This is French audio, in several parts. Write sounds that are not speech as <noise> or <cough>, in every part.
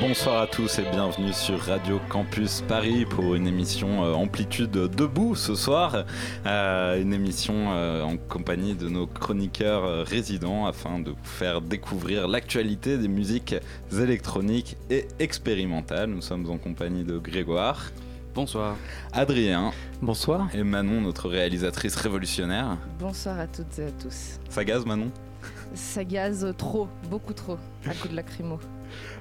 Bonsoir à tous et bienvenue sur Radio Campus Paris pour une émission euh, Amplitude debout ce soir. Euh, une émission euh, en compagnie de nos chroniqueurs résidents afin de vous faire découvrir l'actualité des musiques électroniques et expérimentales. Nous sommes en compagnie de Grégoire, Bonsoir. Adrien Bonsoir. et Manon, notre réalisatrice révolutionnaire. Bonsoir à toutes et à tous. Ça gaze Manon? Ça gaze trop, beaucoup trop, à coup de lacrymo.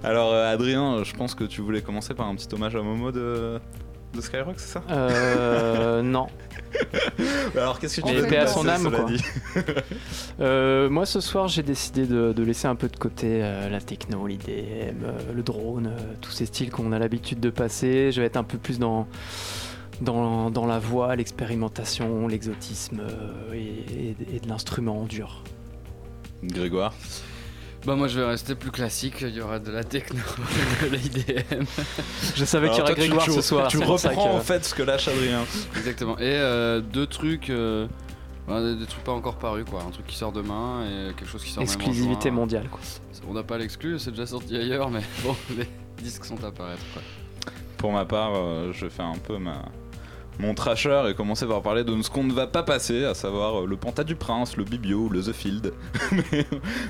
Alors euh, Adrien, je pense que tu voulais commencer par un petit hommage à Momo de, de Skyrock, c'est ça? Euh, non. <laughs> Alors qu'est-ce que tu paix à son âme, quoi. dit? <laughs> Euh, moi ce soir j'ai décidé de, de laisser un peu de côté euh, la techno, l'IDM, euh, le drone, euh, tous ces styles qu'on a l'habitude de passer. Je vais être un peu plus dans, dans, dans la voix, l'expérimentation, l'exotisme euh, et, et- et de l'instrument dur. Grégoire? Bah moi je vais rester plus classique, il y aura de la techno, <laughs> de l'IDM. Je savais qu'il y aurait Grégoire tu, ce soir. Tu reprends que- en fait ce que lâche Adrien. Exactement. Et euh, deux trucs, euh, bah, des, des trucs pas encore parus quoi. Un truc qui sort demain et quelque chose qui sort même en Exclusivité mondiale. Quoi. On n'a pas l'exclu, c'est déjà sorti ailleurs, mais <laughs> bon, les disques sont à paraître quoi. Pour ma part, euh, je fais un peu ma mon trasher et commencer par parler de ce qu'on ne va pas passer, à savoir euh, le Panta du Prince, le Bibio, le The Field. <laughs> mais,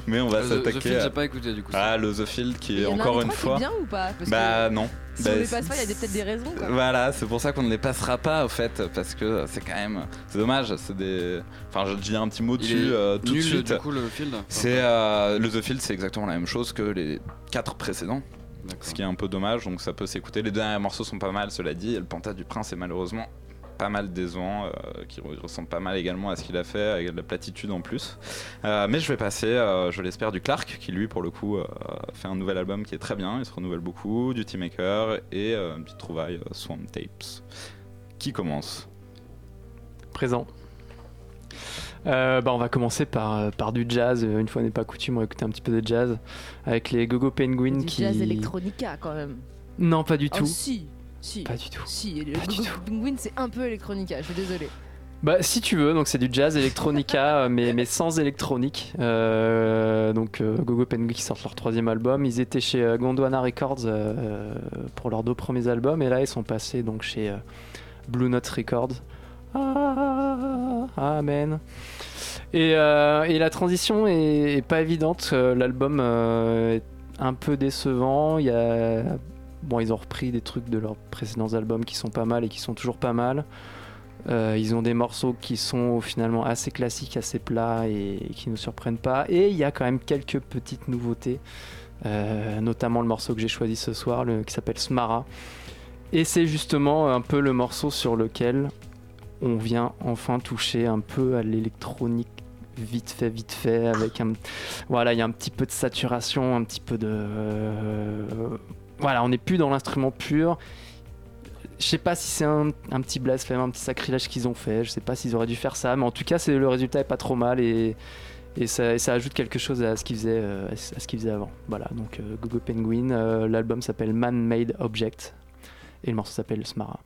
mais on va Euh, The- s'attaquer Field, à j'ai pas écouté du coup. ah le The Field qui est encore une fois. qui est bien ou pas? Parce Bah non. si Bah, on les passe pas, il y a des- peut-être des raisons. Quoi. Voilà, c'est pour ça qu'on ne les passera pas au fait, parce que c'est quand même, c'est dommage, c'est des, enfin je dis un petit mot Il dessus est euh, tout nul de suite. du coup le Field. C'est euh, le The Field, c'est exactement la même chose que les quatre précédents. Ce qui est un peu dommage, donc ça peut s'écouter. Les derniers morceaux sont pas mal, cela dit, et le Panta du Prince est malheureusement pas mal décevant, euh, qui re- ressemble pas mal également à ce qu'il a fait, avec de la platitude en plus. Euh, mais je vais passer, euh, je l'espère, du Clark, qui lui, pour le coup, euh, fait un nouvel album qui est très bien, il se renouvelle beaucoup, du Team Maker et euh, une petite trouvaille, euh, Swamp Tapes. Qui commence Présent. Euh, bah, on va commencer par, euh, par du jazz. Euh, Une fois n'est pas coutume, on va écouter un petit peu de jazz avec les Gogo Penguin Du qui. jazz electronica quand même. Non, pas du Oh tout. si, si. Pas du tout. Si, le Gogo tout. Penguin c'est un peu electronica, je suis désolée. Bah, si tu veux, donc c'est du jazz electronica, <laughs> mais, mais sans électronique. Euh, donc euh, Gogo Penguin qui sortent leur troisième album. Ils étaient chez Gondwana Records euh, pour leurs deux premiers albums, et là ils sont passés donc chez Blue Note Records. Ah, amen. Et, euh, et la transition est, pas évidente. Euh, L'album euh, est un peu décevant. Il y a bon, ils ont repris des trucs de leurs précédents albums qui sont pas mal et qui sont toujours pas mal. Ils ont des morceaux qui sont finalement assez classiques, assez plats et, qui ne surprennent pas. Et il y a quand même quelques petites nouveautés, notamment le morceau que j'ai choisi ce soir, qui s'appelle Smara. Et c'est justement un peu le morceau sur lequel on vient enfin toucher un peu à l'électronique vite fait, vite fait, avec un... Voilà, il y a un petit peu de saturation, un petit peu de... euh, Voilà, on n'est plus dans l'instrument pur. Je sais pas si c'est un, petit blasphème, un petit sacrilège qu'ils ont fait. Je sais pas s'ils auraient dû faire ça, mais en tout cas, le résultat est pas trop mal et, ça, ajoute quelque chose à ce qu'ils faisaient, euh, avant. Voilà, donc euh, Gogo Penguin. L'album s'appelle Man Made Object et le morceau s'appelle Smara.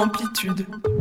Amplitude.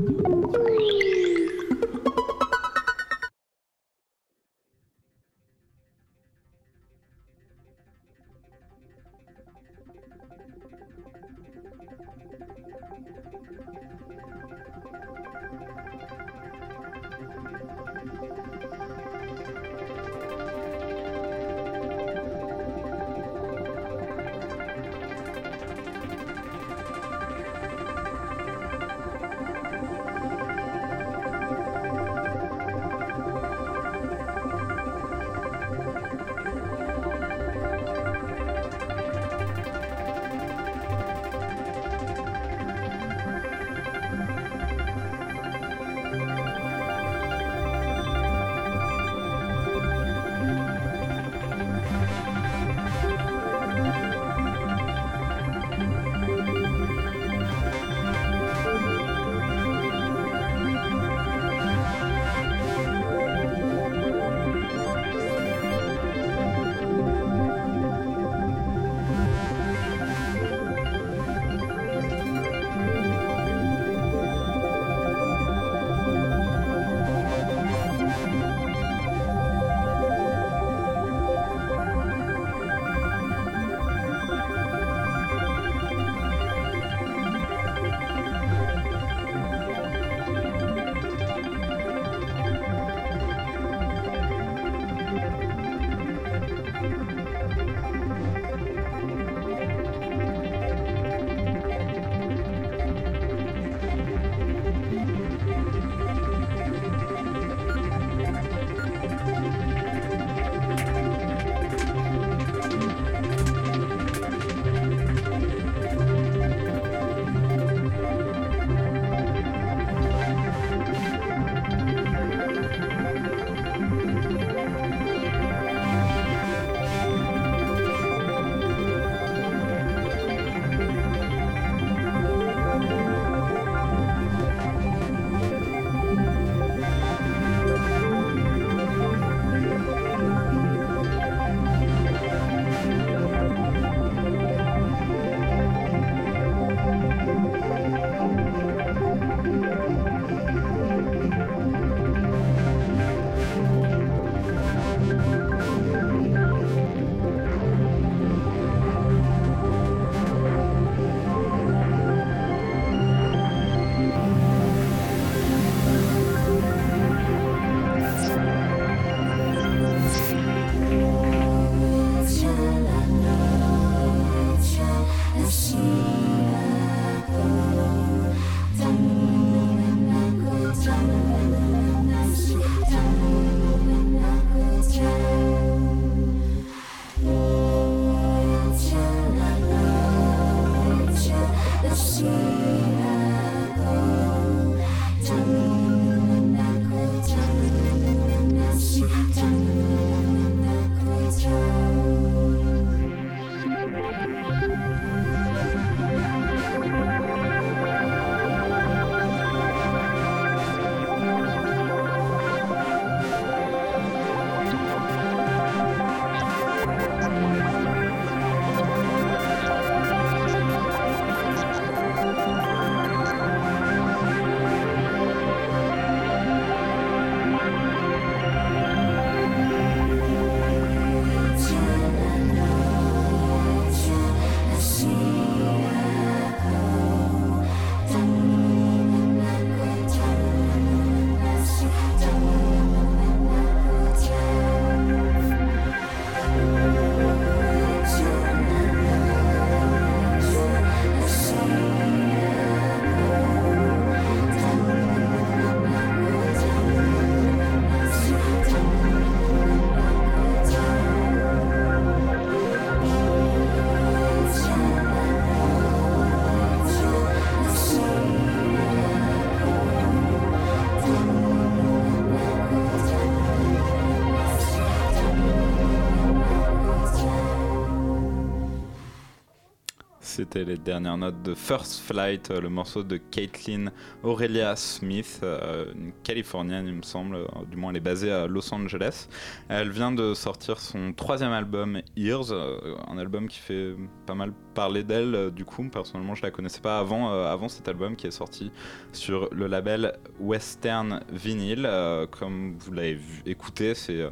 C'était les dernières notes de First Flight, euh, le morceau de Caitlin Aurelia Smith, euh, une californienne, il me semble, euh, du moins elle est basée à Los Angeles. Elle vient de sortir son troisième album, Ears, un album qui fait pas mal parler d'elle, du coup, personnellement je la connaissais pas avant, avant cet album qui est sorti sur le label Western Vinyl. Comme vous l'avez écouté, c'est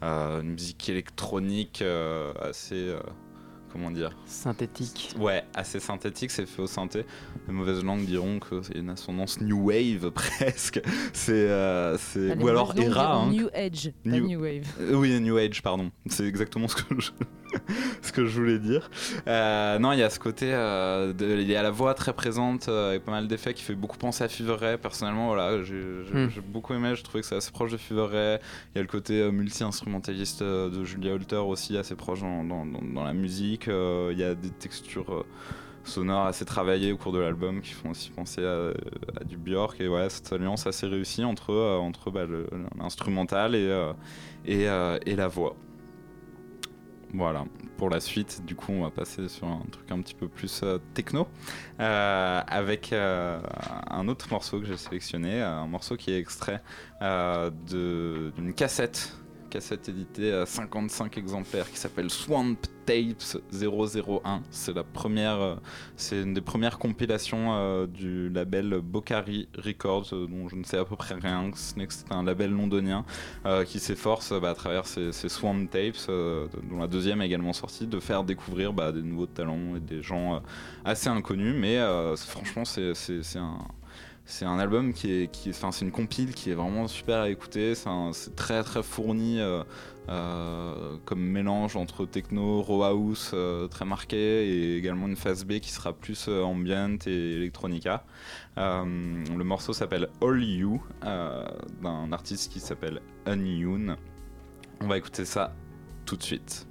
une musique électronique assez. Comment dire Synthétique. Ouais, assez synthétique, c'est fait au synthé. Les mauvaises langues diront que c'est une assonance new wave <laughs> presque. C'est, euh, c'est- Ah, ou alors era. hein. New New- New Wave. Euh, oui, new age, pardon. C'est exactement ce que je, <laughs> ce que je voulais dire. Euh, non, il y a ce côté, euh, de- il y a la voix très présente euh, avec pas mal d'effets qui fait beaucoup penser à Fever Ray. Personnellement, voilà, j'ai, Hmm. j'ai beaucoup aimé. Je trouvais que c'est assez proche de Fever Ray. Il y a le côté euh, multi-instrumentaliste euh, de Julia Holter aussi, assez proche dans, dans- dans- dans la musique. Euh, Il y a des textures euh, sonores assez travaillées au cours de l'album qui font aussi penser à, à du Björk. Et ouais, cette alliance assez réussie entre, euh, entre bah, l'instrumental et, euh, et, euh, et la voix. Voilà, pour la suite, du coup, on va passer sur un truc un petit peu plus euh, techno, euh, avec euh, un autre morceau que j'ai sélectionné, un morceau qui est extrait d'une cassette, cassette éditée à 55 exemplaires, qui s'appelle Swamp Tapes 001. C'est la première, euh, c'est une des premières compilations euh, du label Bocari Records, euh, dont je ne sais à peu près rien, ce n'est que c'est un label londonien qui s'efforce bah, à travers ces, Swamp Tapes, dont la deuxième est également sortie, de faire découvrir bah, des nouveaux talents et des gens assez inconnus. Mais franchement, c'est un. C'est un album qui est, qui enfin c'est une compile qui est vraiment super à écouter. C'est très très fourni euh, euh, comme mélange entre techno, raw house euh, très marqué et également une phase B qui sera plus ambient et electronica. Le morceau s'appelle All You d'un artiste qui s'appelle Unyun. On va écouter ça tout de suite.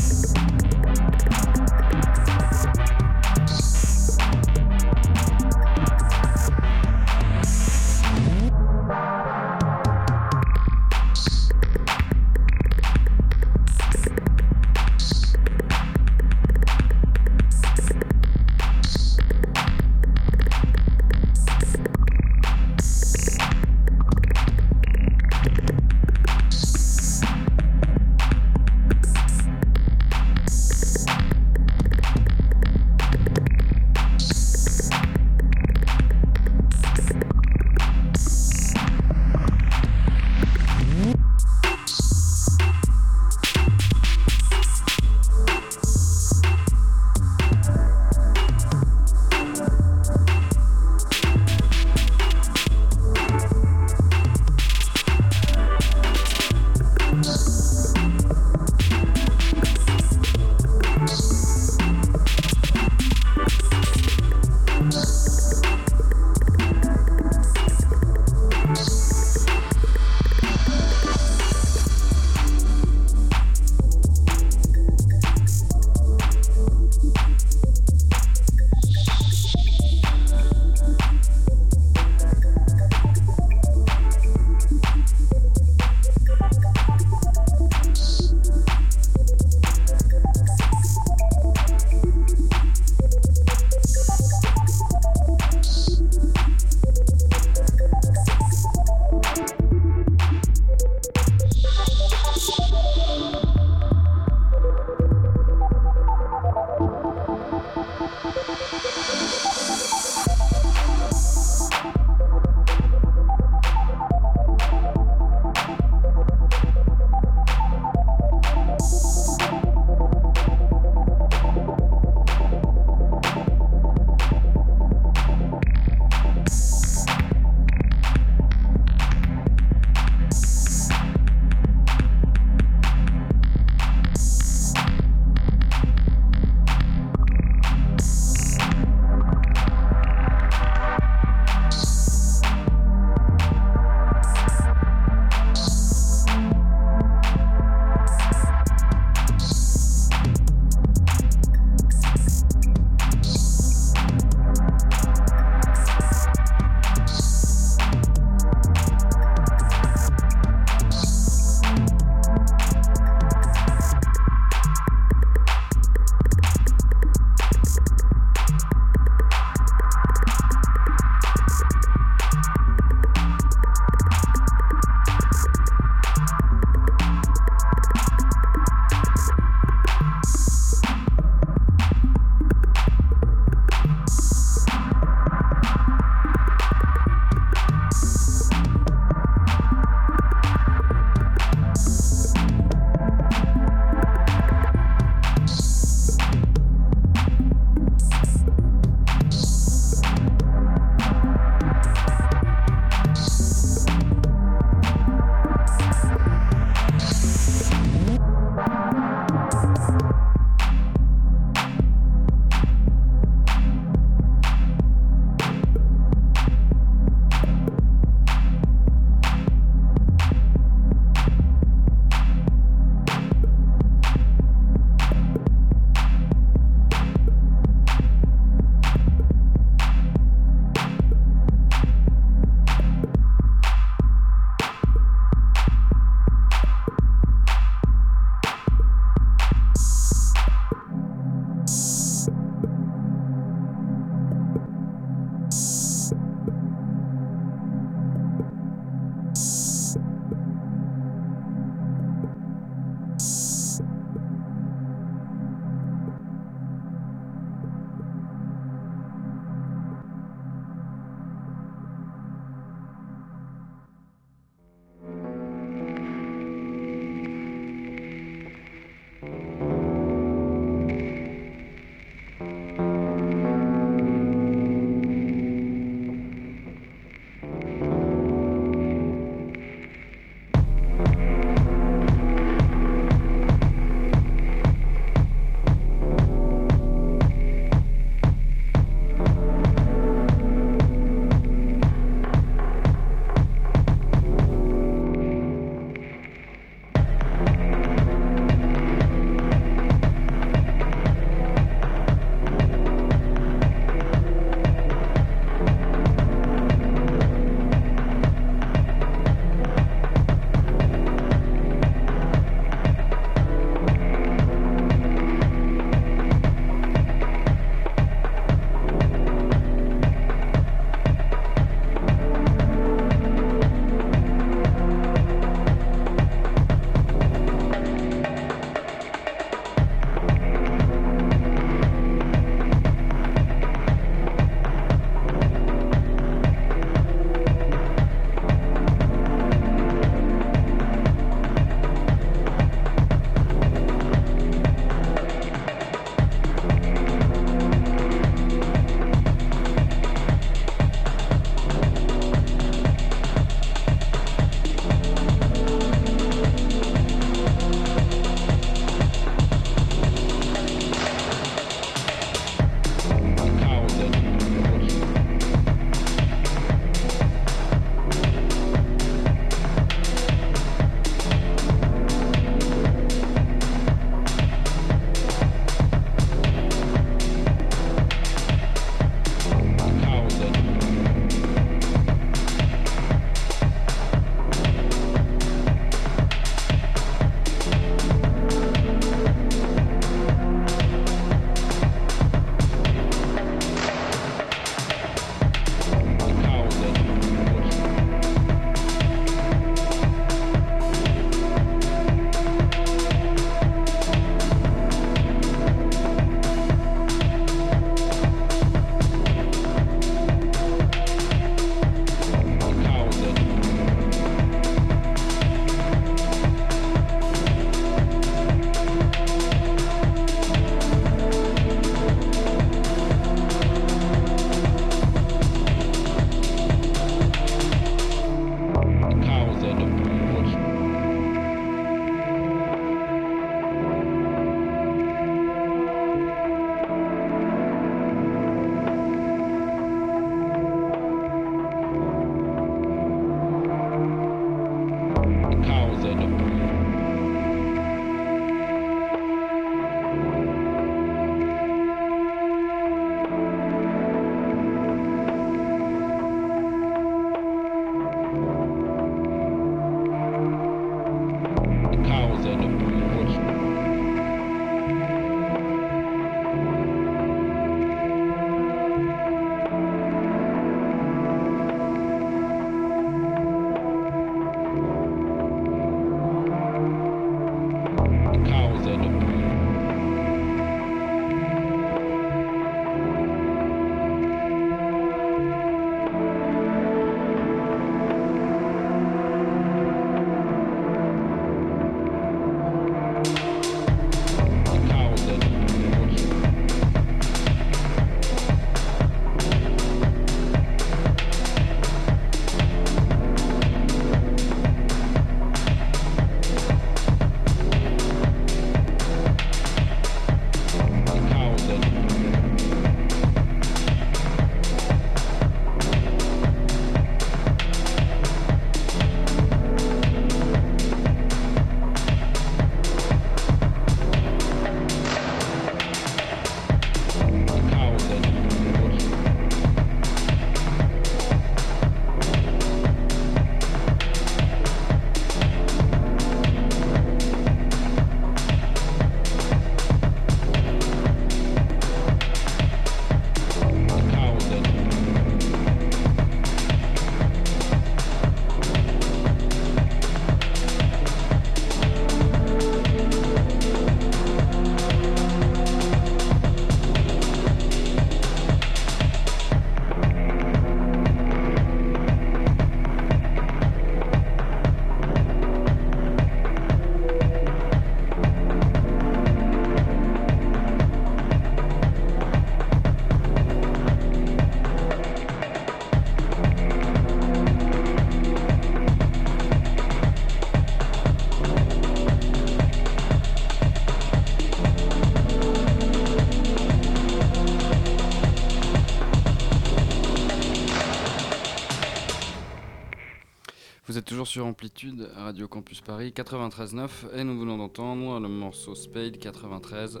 Sur Amplitude, Radio Campus Paris 93.9 et nous venons d'entendre le morceau Spade 93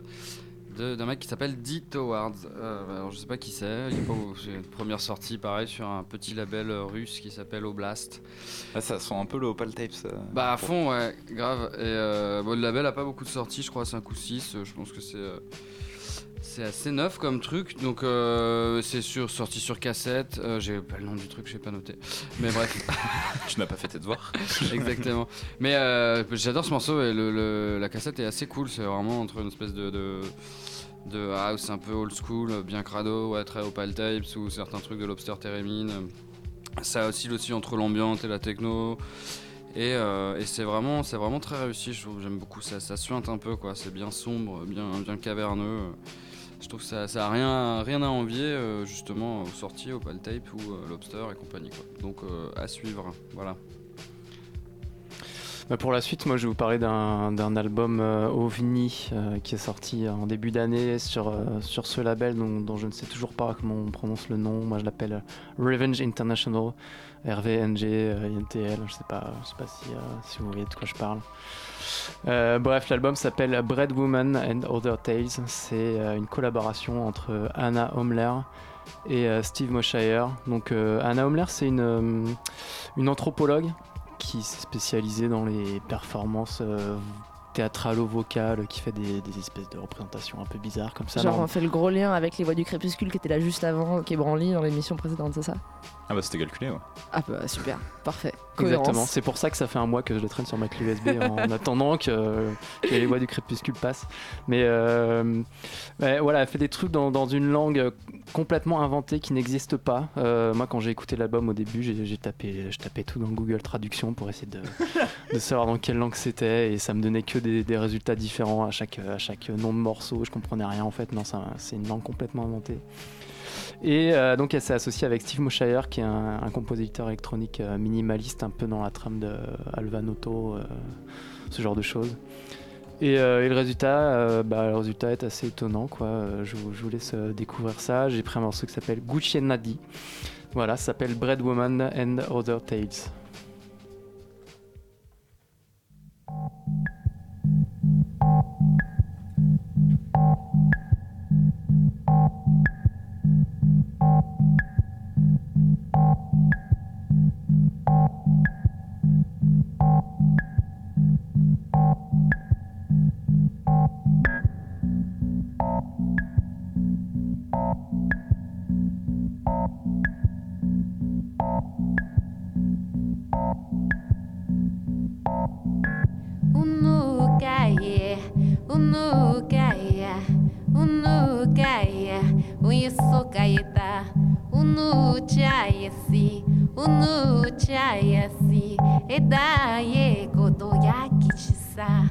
de- d'un mec qui s'appelle D. Towards. Euh, alors je sais pas qui c'est, c'est une première sortie pareil sur un petit label euh, russe qui s'appelle Oblast. Ah, ça sent un peu le Opal Tape, ça. Bah à fond ouais, grave. Et euh, bon, le label a pas beaucoup de sorties, je crois 5 ou 6, je pense que c'est... euh, c'est assez neuf comme truc, donc euh, c'est sur, sorti sur cassette. Euh, j'ai pas le nom du truc, j'ai pas noté. Mais bref, <laughs> Tu n'as pas fait tes devoirs <laughs> Exactement. Mais euh, j'adore ce morceau et le, le- la cassette est assez cool. C'est vraiment entre une espèce de, de, de house un peu old school, bien crado, ouais, très Opal Tapes ou certains trucs de Lobster Theremin. Ça oscille aussi entre l'ambiance et la techno. Et, euh, et c'est vraiment, c'est vraiment très réussi. Je trouve, j'aime beaucoup ça. Ça suinte un peu, quoi. C'est bien sombre, bien, bien caverneux. Je trouve que ça, ça a rien, à envier euh, justement aux sorties, Opal Tape ou euh, Lobster et compagnie. Quoi. Donc euh, à suivre. Voilà. Bah, pour la suite, moi je vais vous parler d'un album OVNI qui est sorti en début d'année sur, sur ce label dont, je ne sais toujours pas comment on prononce le nom. Moi je l'appelle Revenge International, RVNG, INTL, je sais pas, je sais pas si vous voyez de quoi je parle. Euh, bref, l'album s'appelle Bread Woman and Other Tales. C'est euh, une collaboration entre Anna Homler et euh, Steve Moshire. Donc euh, Anna Homler, c'est une, euh, une anthropologue qui s'est spécialisée dans les performances euh, théâtralo-vocales, qui fait des, des espèces de représentations un peu bizarres comme ça. Genre, on fait le gros lien avec les voix du crépuscule qui était là juste avant, qui est branly dans l'émission précédente, c'est ça? Ah bah c'était calculé, ouais. Ah bah super, parfait. Exactement, c'est pour ça que ça fait un mois que je le traîne sur ma clé USB en <laughs> attendant que, que les voix du crépuscule passent. Mais euh, ouais, voilà, elle fait des trucs dans, dans une langue complètement inventée qui n'existe pas. Euh, moi, quand j'ai écouté l'album au début, j'ai j'ai tapé, je tapais tout dans Google Traduction pour essayer de, <laughs> de savoir dans quelle langue c'était et ça me donnait que des, des résultats différents à chaque, à chaque nom de morceau. Je comprenais rien en fait. Non, ça- c'est une langue complètement inventée. Et euh, donc elle s'est associée avec Steve Moshire, qui est un, compositeur électronique euh, minimaliste, un peu dans la trame de Alvan Otto, euh, ce genre de choses. Et, le résultat, bah, le résultat est assez étonnant, Je, vous- laisse découvrir ça. J'ai pris un morceau qui s'appelle Gucci Nadi. Voilà, ça s'appelle Bread Woman and Other Tales. unugaia, unugaia, e unutiaiasi, unutiaiasi, do kodoyakitisa.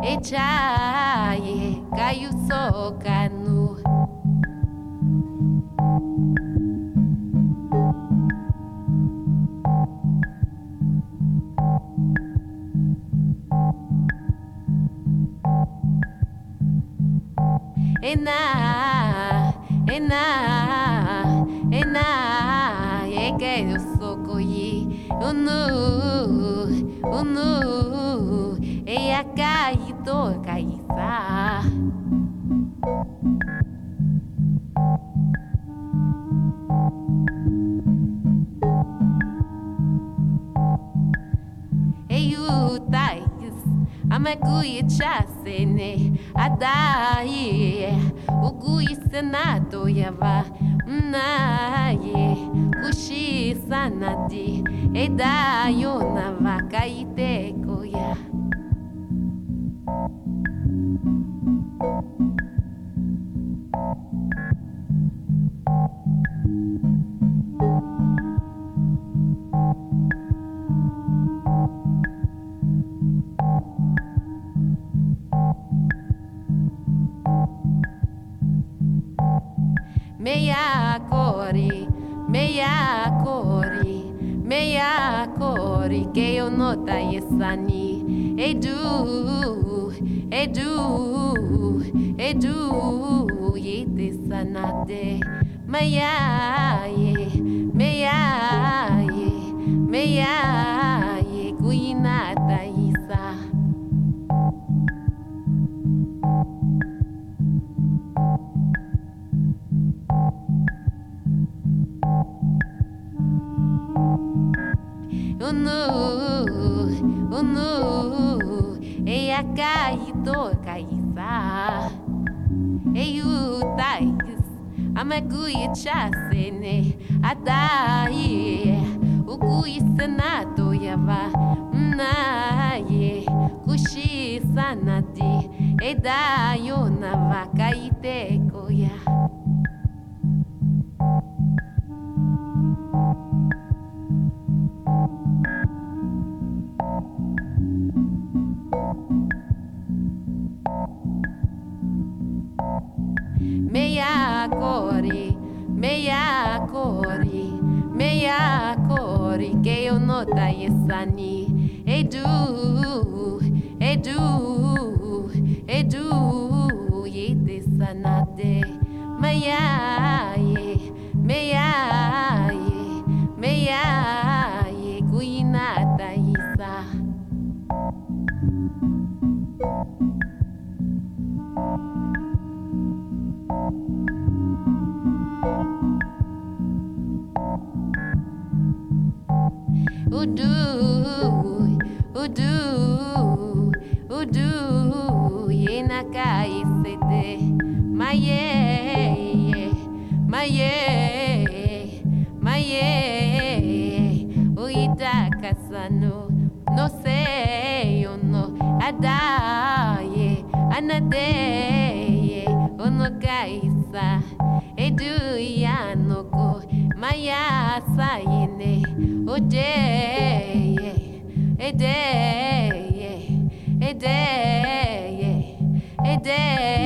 etxaie gaiuzokan du Ena, ena, ena, ege duzu Намекує сини, а дає, угує сенату ява, мнає, куші санаді, ей даю навакаїтекуя. meia cori, meia cori, meia cori, que eu nota ni. Edu, edu, edu, yete sanate. Meia, meia, meia, kuinata no, oh no, ei a caído caíza, ei o tais, amagui chasene, adai, o cui senato yava, naie, kushi sanadi, e da yo nava kaite koya. meia cori, meia cori, meia cori, que eu nota esani, edu, edu, edu, e desanade, meia でお腹いさえるやのこまやさいねおじえでえでえでえで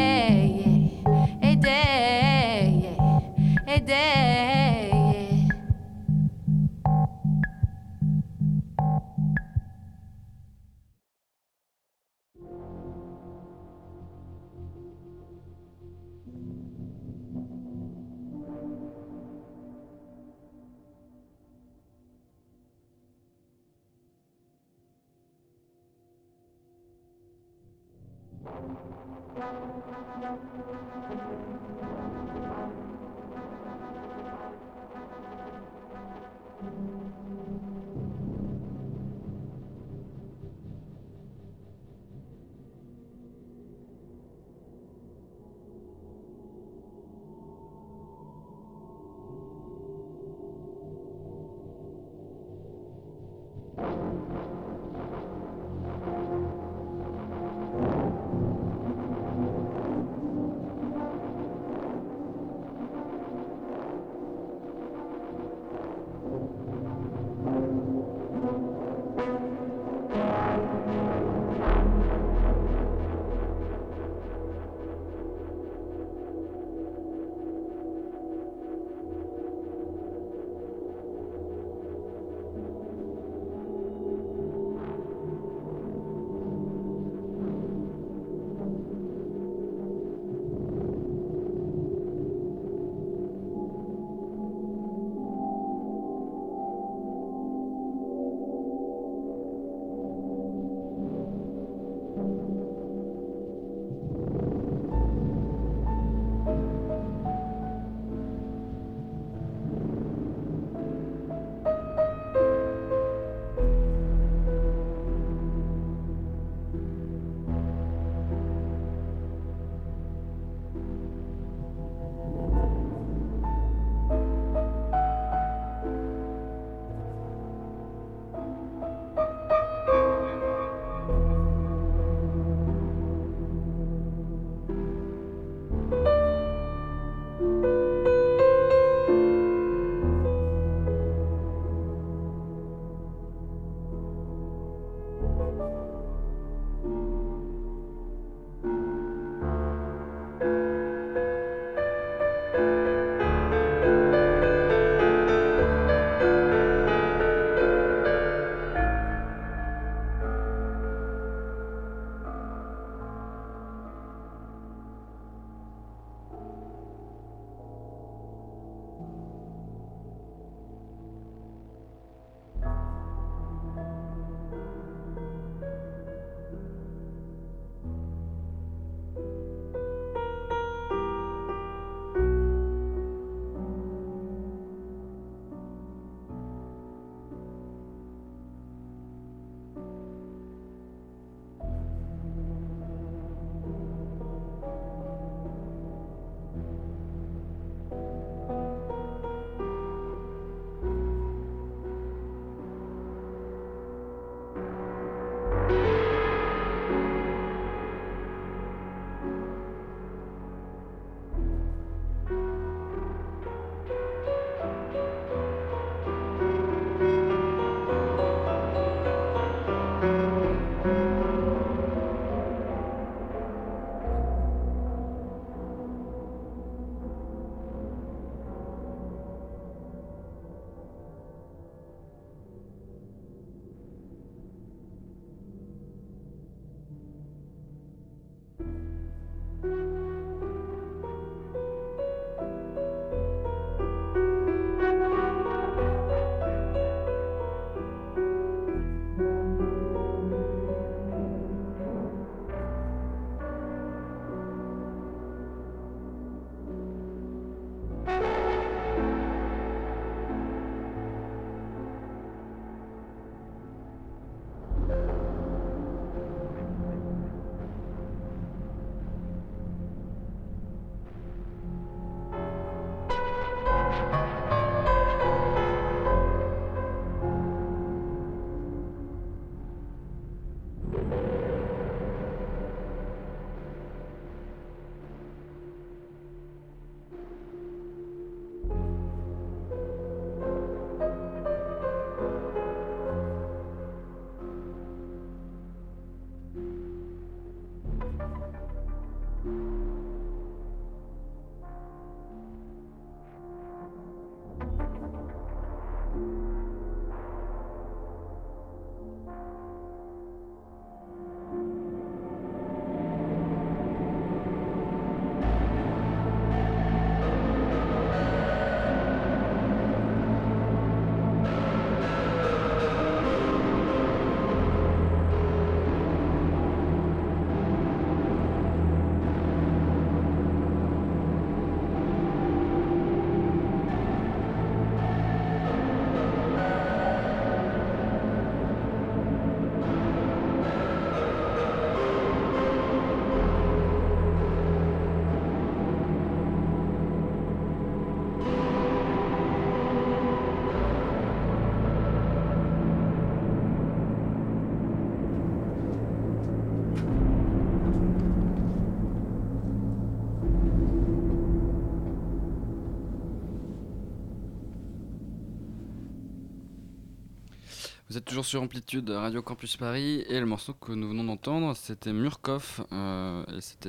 toujours sur Amplitude Radio Campus Paris et le morceau que nous venons d'entendre c'était Murkoff euh, et c'était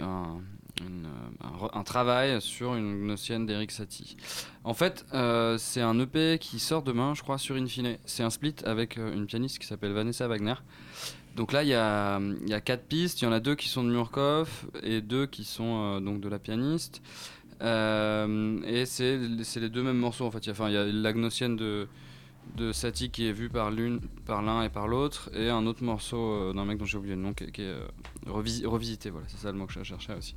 un, un travail sur une gnossienne d'Eric Satie. En fait, euh, c'est un EP qui sort demain, je crois, sur Infine. C'est un split avec euh, une pianiste qui s'appelle Vanessa Wagner. Donc là, il y a, y a quatre pistes. Il y en a deux qui sont de Murkoff et deux qui sont donc de la pianiste. Et c'est les deux mêmes morceaux en fait. Enfin, il y a la gnossienne de, de Satie qui est vue par l'une, par l'un et par l'autre, et un autre morceau euh, d'un mec dont j'ai oublié le nom qui, est- euh, revisi- revisité. Voilà, c'est ça le mot que je cherchais aussi.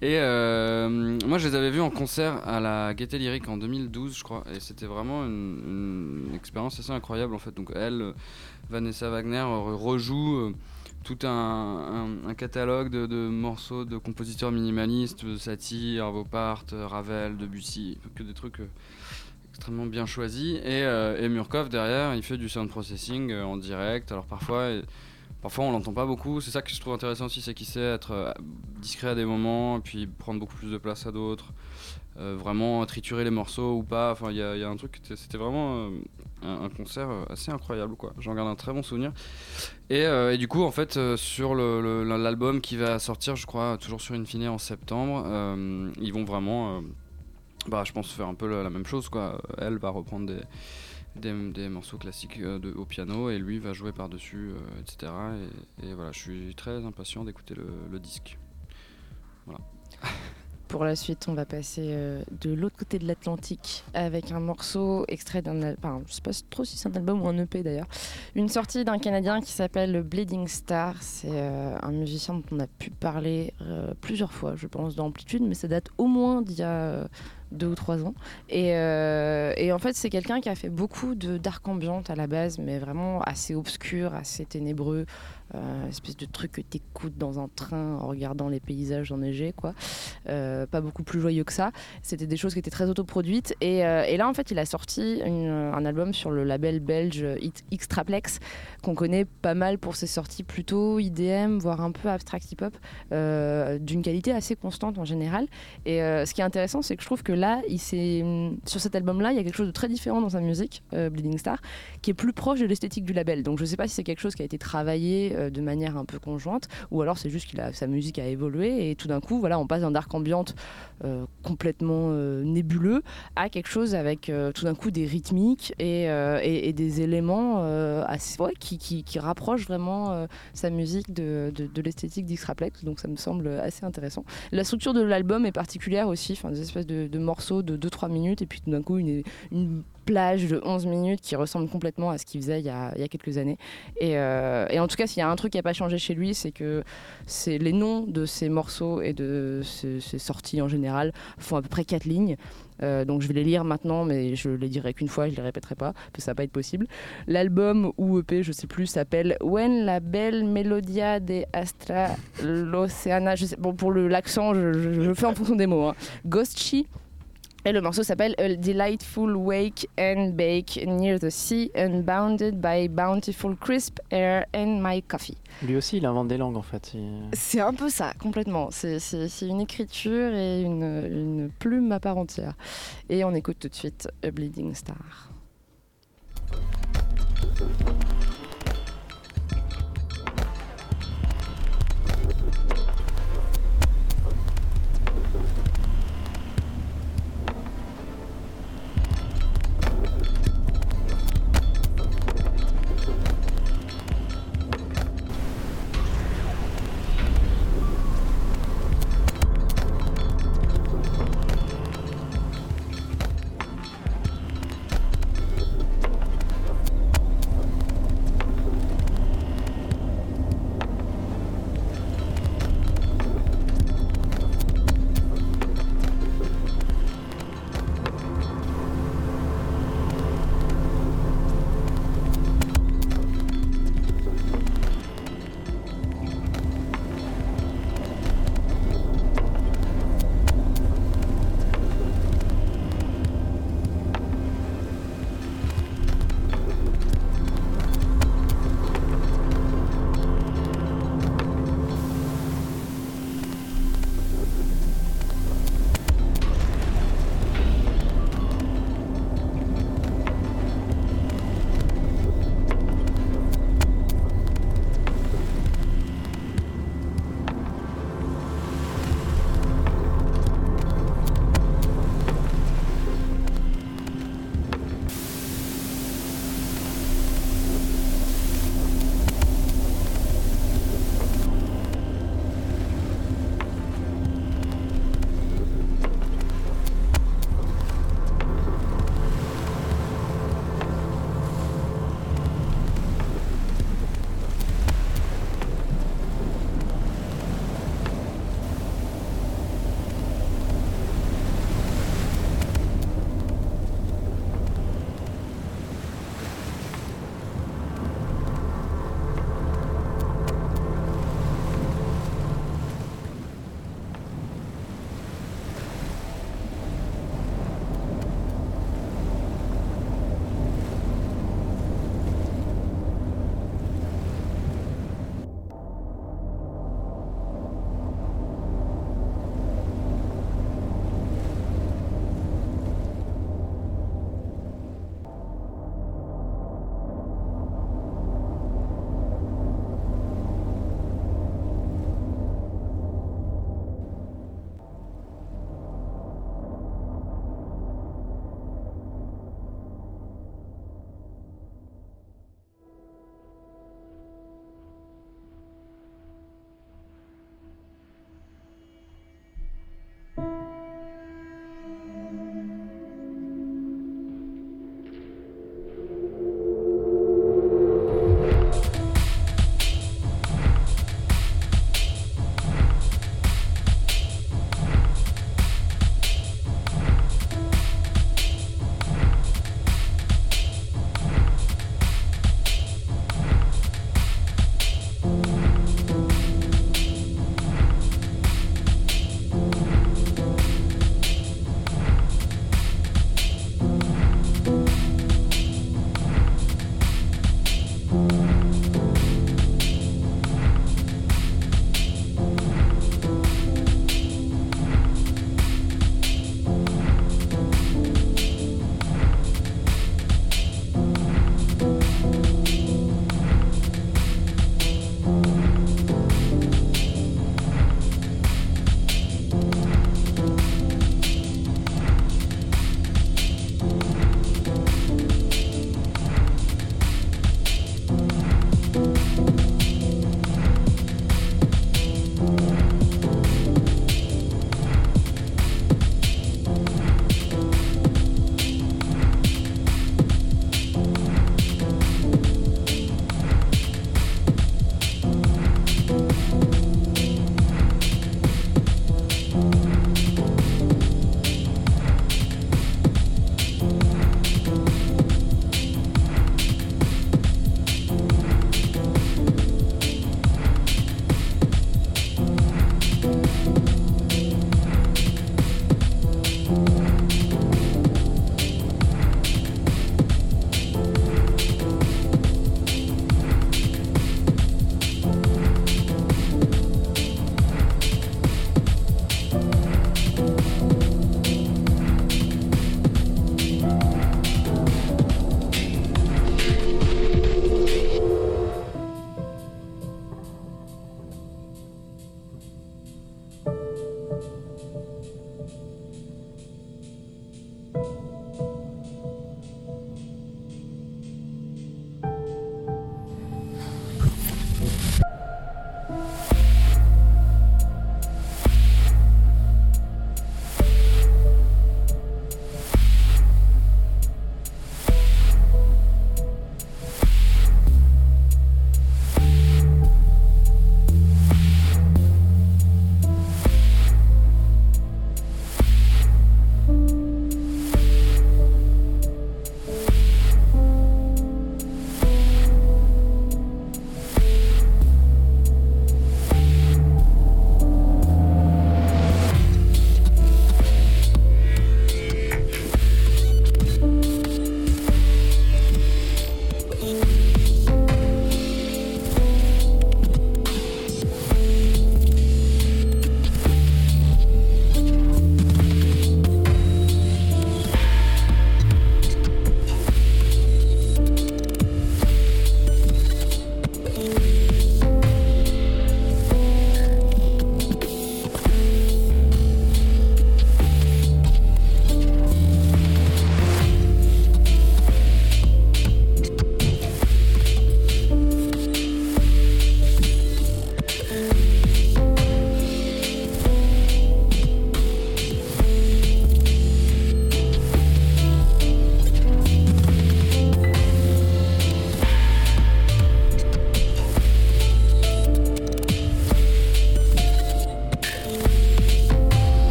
Et euh, moi, je les avais vus en concert à la Gaieté Lyrique en 2012, je crois, et c'était vraiment une, expérience assez incroyable en fait. Donc elle, Vanessa Wagner rejoue tout un, catalogue de, de morceaux de compositeurs minimalistes, Satie, Arvo Part, Ravel, Debussy, que des trucs extrêmement bien choisis. Et, euh, et Murkoff derrière, il fait du sound processing euh, en direct. Alors parfois, euh, parfois on l'entend pas beaucoup. C'est ça que je trouve intéressant aussi, c'est qu'il sait être euh, discret à des moments, puis prendre beaucoup plus de place à d'autres. Vraiment triturer les morceaux ou pas. Enfin, il y, y a un truc, c'était- vraiment un, concert assez incroyable, quoi. J'en garde un très bon souvenir. Et, du coup, en fait, sur l'album qui va sortir, je crois, toujours sur Infine en septembre, ils vont vraiment, bah, je pense, faire un peu la, même chose, quoi. Elle va reprendre des, des, morceaux classiques euh, au piano et lui va jouer par-dessus, euh, etc. Et, voilà, je suis très impatient d'écouter le, disque. <laughs> Pour la suite, on va passer euh, de l'autre côté de l'Atlantique avec un morceau extrait d'un album. Je sais pas trop si c'est un album ou un EP d'ailleurs. Une sortie d'un Canadien qui s'appelle Bleeding Star. C'est un musicien dont on a pu parler plusieurs fois, je pense, dans Amplitude, mais ça date au moins d'il y a deux ou trois ans. Et, euh, et en fait, c'est quelqu'un qui a fait beaucoup de dark ambiante à la base, mais vraiment assez obscur, assez ténébreux. Euh, espèce de truc que t'écoutes dans un train en regardant les paysages enneigés, quoi. Euh, pas beaucoup plus joyeux que ça. C'était des choses qui étaient très autoproduites. Et, euh, et là, en fait, il a sorti un album sur le label belge Xtraplex, qu'on connaît pas mal pour ses sorties plutôt IDM, voire un peu abstract hip-hop, d'une qualité assez constante en général. Et ce qui est intéressant, c'est que je trouve que là, il sur cet album-là, il y a quelque chose de très différent dans sa musique, Bleeding Star, qui est plus proche de l'esthétique du label. Donc je sais pas si c'est quelque chose qui a été travaillé euh, de manière un peu conjointe, ou alors c'est juste que sa musique a évolué et tout d'un coup, voilà, on passe d'un dark ambiante euh, complètement euh, nébuleux à quelque chose avec tout d'un coup des rythmiques et, et- des éléments assez, ouais, qui, qui, qui rapprochent vraiment sa musique de, de, l'esthétique d'Xtraplex. Donc ça me semble assez intéressant. La structure de l'album est particulière aussi, enfin, des espèces de, morceaux de 2-3 minutes et puis tout d'un coup une plage de 11 minutes qui ressemble complètement à ce qu'il faisait il y, a, il y a quelques années. Et, euh, et en tout cas, s'il y a un truc qui n'a pas changé chez lui, c'est que c'est les noms de ses morceaux et de ses, sorties en général font à peu près 4 lignes. Euh, donc je vais les lire maintenant, mais je les dirai qu'une fois, je les répéterai pas, parce que ça va pas être possible. L'album ou EP, je sais plus, s'appelle When la belle melodia de Astra l'Oceana. Bon, pour l'accent, je, je- fais en fonction des mots. Hein. Ghostchi. Et le morceau s'appelle A Delightful Wake and Bake Near the Sea, Unbounded by Bountiful Crisp Air and My Coffee. Lui aussi, il invente des langues en fait. Il- C'est un peu ça, complètement. C'est- une écriture et une, une plume à part entière. Et on écoute tout de suite A Bleeding Star.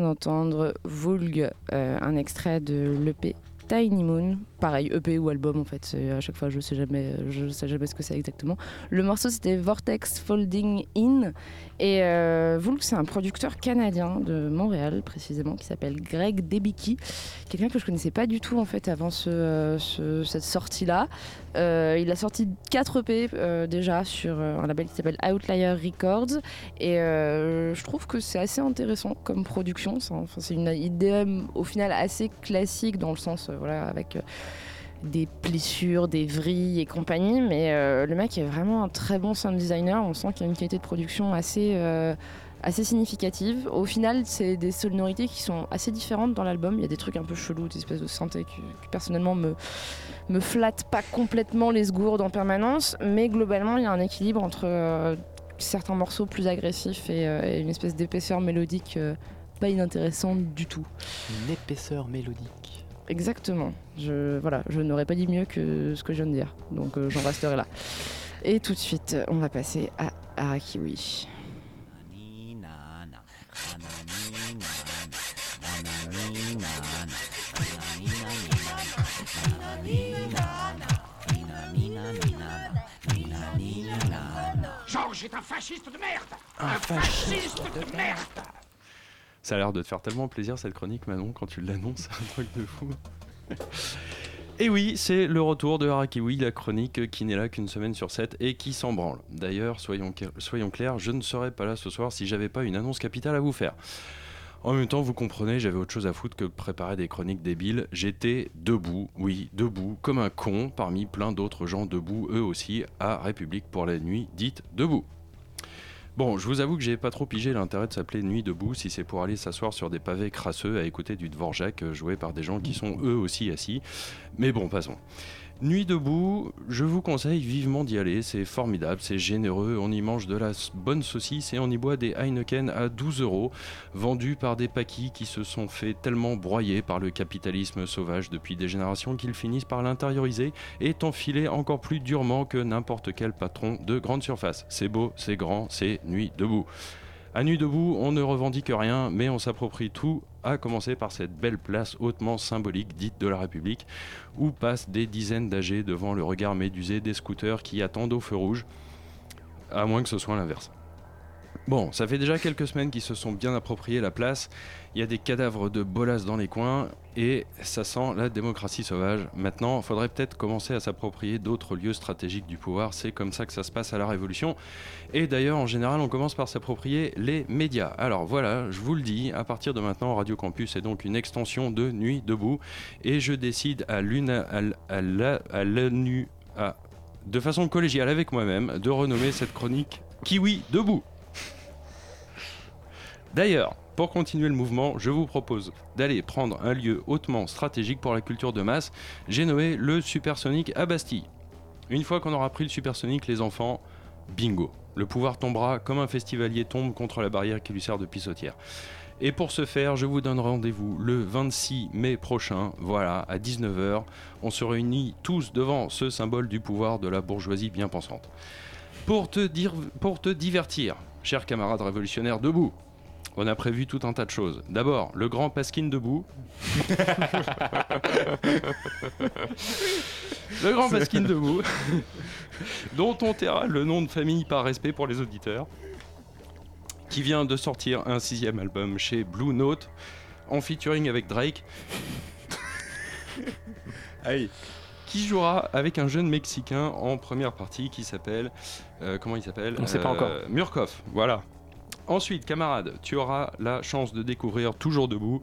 D'entendre Vulgue, euh, un extrait de l'EP Tiny Moon. Pareil, EP ou album en fait, à chaque fois je sais jamais, je sais jamais ce que c'est exactement. Le morceau c'était Vortex Folding In et euh, Vulgue c'est un producteur canadien de Montréal précisément qui s'appelle Greg Debicki, quelqu'un que je connaissais pas du tout en fait avant euh, ce- cette sortie là. Il a sorti 4 EP euh, déjà sur euh, un label qui s'appelle Outlier Records et euh, je trouve que c'est assez intéressant comme production. C'est une idée au final assez classique dans le sens, euh, voilà, avec euh, des plissures, des vrilles et compagnie. Mais euh, le mec est vraiment un très bon sound designer. On sent qu'il a une qualité de production assez, euh, assez significative. Au final, c'est des sonorités qui sont assez différentes dans l'album. Il y a des trucs un peu chelous, des espèces de synthé qui, qui personnellement me me flattent pas complètement les segourdes en permanence, mais globalement il y a un équilibre entre euh, certains morceaux plus agressifs et, euh, et une espèce d'épaisseur mélodique euh, pas inintéressante du tout. Une épaisseur mélodique. Exactement. Je, voilà, je n'aurais pas dit mieux que ce que je viens de dire, donc j'en resterai là. Et tout de suite, on va passer à Arakiwi. Georges est un fasciste de merde. Un, fasciste, de merde. Ça a l'air de te faire tellement plaisir cette chronique, Manon, quand tu l'annonces, <laughs> un truc de fou. Et oui, c'est le retour de Harakiwi, la chronique qui n'est là qu'une semaine sur 7 et qui s'en branle. D'ailleurs, soyons, clairs, je ne serais pas là ce soir si j'avais pas une annonce capitale à vous faire. En même temps, vous comprenez, j'avais autre chose à foutre que préparer des chroniques débiles. J'étais debout, oui, debout, comme un con, parmi plein d'autres gens debout, eux aussi, à République pour la nuit, dite debout. Bon, je vous avoue que j'ai pas trop pigé l'intérêt de s'appeler Nuit debout si c'est pour aller s'asseoir sur des pavés crasseux à écouter du Dvorak euh, joué par des gens qui sont eux aussi assis. Mais bon, passons. Nuit debout, je vous conseille vivement d'y aller, c'est formidable, c'est généreux, on y mange de la bonne saucisse et on y boit des Heineken à 12 euros, vendus par des paquis qui se sont fait tellement broyer par le capitalisme sauvage depuis des générations qu'ils finissent par l'intérioriser et t'enfiler encore plus durement que n'importe quel patron de grande surface. C'est beau, c'est grand, c'est Nuit debout. À Nuit debout, on ne revendique rien, mais on s'approprie tout, à commencer par cette belle place hautement symbolique dite de la République, où passent des dizaines d'âgés devant le regard médusé des scooters qui attendent au feu rouge, à moins que ce soit l'inverse. Bon, ça fait déjà quelques semaines qu'ils se sont bien appropriés la place, il y a des cadavres de bolas dans les coins, et ça sent la démocratie sauvage. Maintenant, il faudrait peut-être commencer à s'approprier d'autres lieux stratégiques du pouvoir, c'est comme ça que ça se passe à la Révolution. Et d'ailleurs, en général, on commence par s'approprier les médias. Alors voilà, je vous le dis, à partir de maintenant, Radio Campus est donc une extension de Nuit debout, et je décide à l'une à, à la à l'anu- à- de façon collégiale avec moi-même de renommer cette chronique Kiwi debout. D'ailleurs, pour continuer le mouvement, je vous propose d'aller prendre un lieu hautement stratégique pour la culture de masse. J'ai le Supersonic à Bastille. Une fois qu'on aura pris le Supersonic, les enfants, bingo. Le pouvoir tombera comme un festivalier tombe contre la barrière qui lui sert de pissotière. Et pour ce faire, je vous donne rendez-vous le 26 mai prochain, voilà, à 19h. On se réunit tous devant ce symbole du pouvoir de la bourgeoisie bien pensante. Pour te divertir, chers camarades révolutionnaires debout, on a prévu tout un tas de choses. D'abord, le grand Paskin debout. <laughs> le grand Paskin debout, dont on taira le nom de famille par respect pour les auditeurs, qui vient de sortir un sixième album chez Blue Note, en featuring avec Drake. Aïe. Qui jouera avec un jeune Mexicain en première partie qui s'appelle. euh, comment il s'appelle? On sait pas encore. Murkoff, voilà. Ensuite, camarade, tu auras la chance de découvrir toujours debout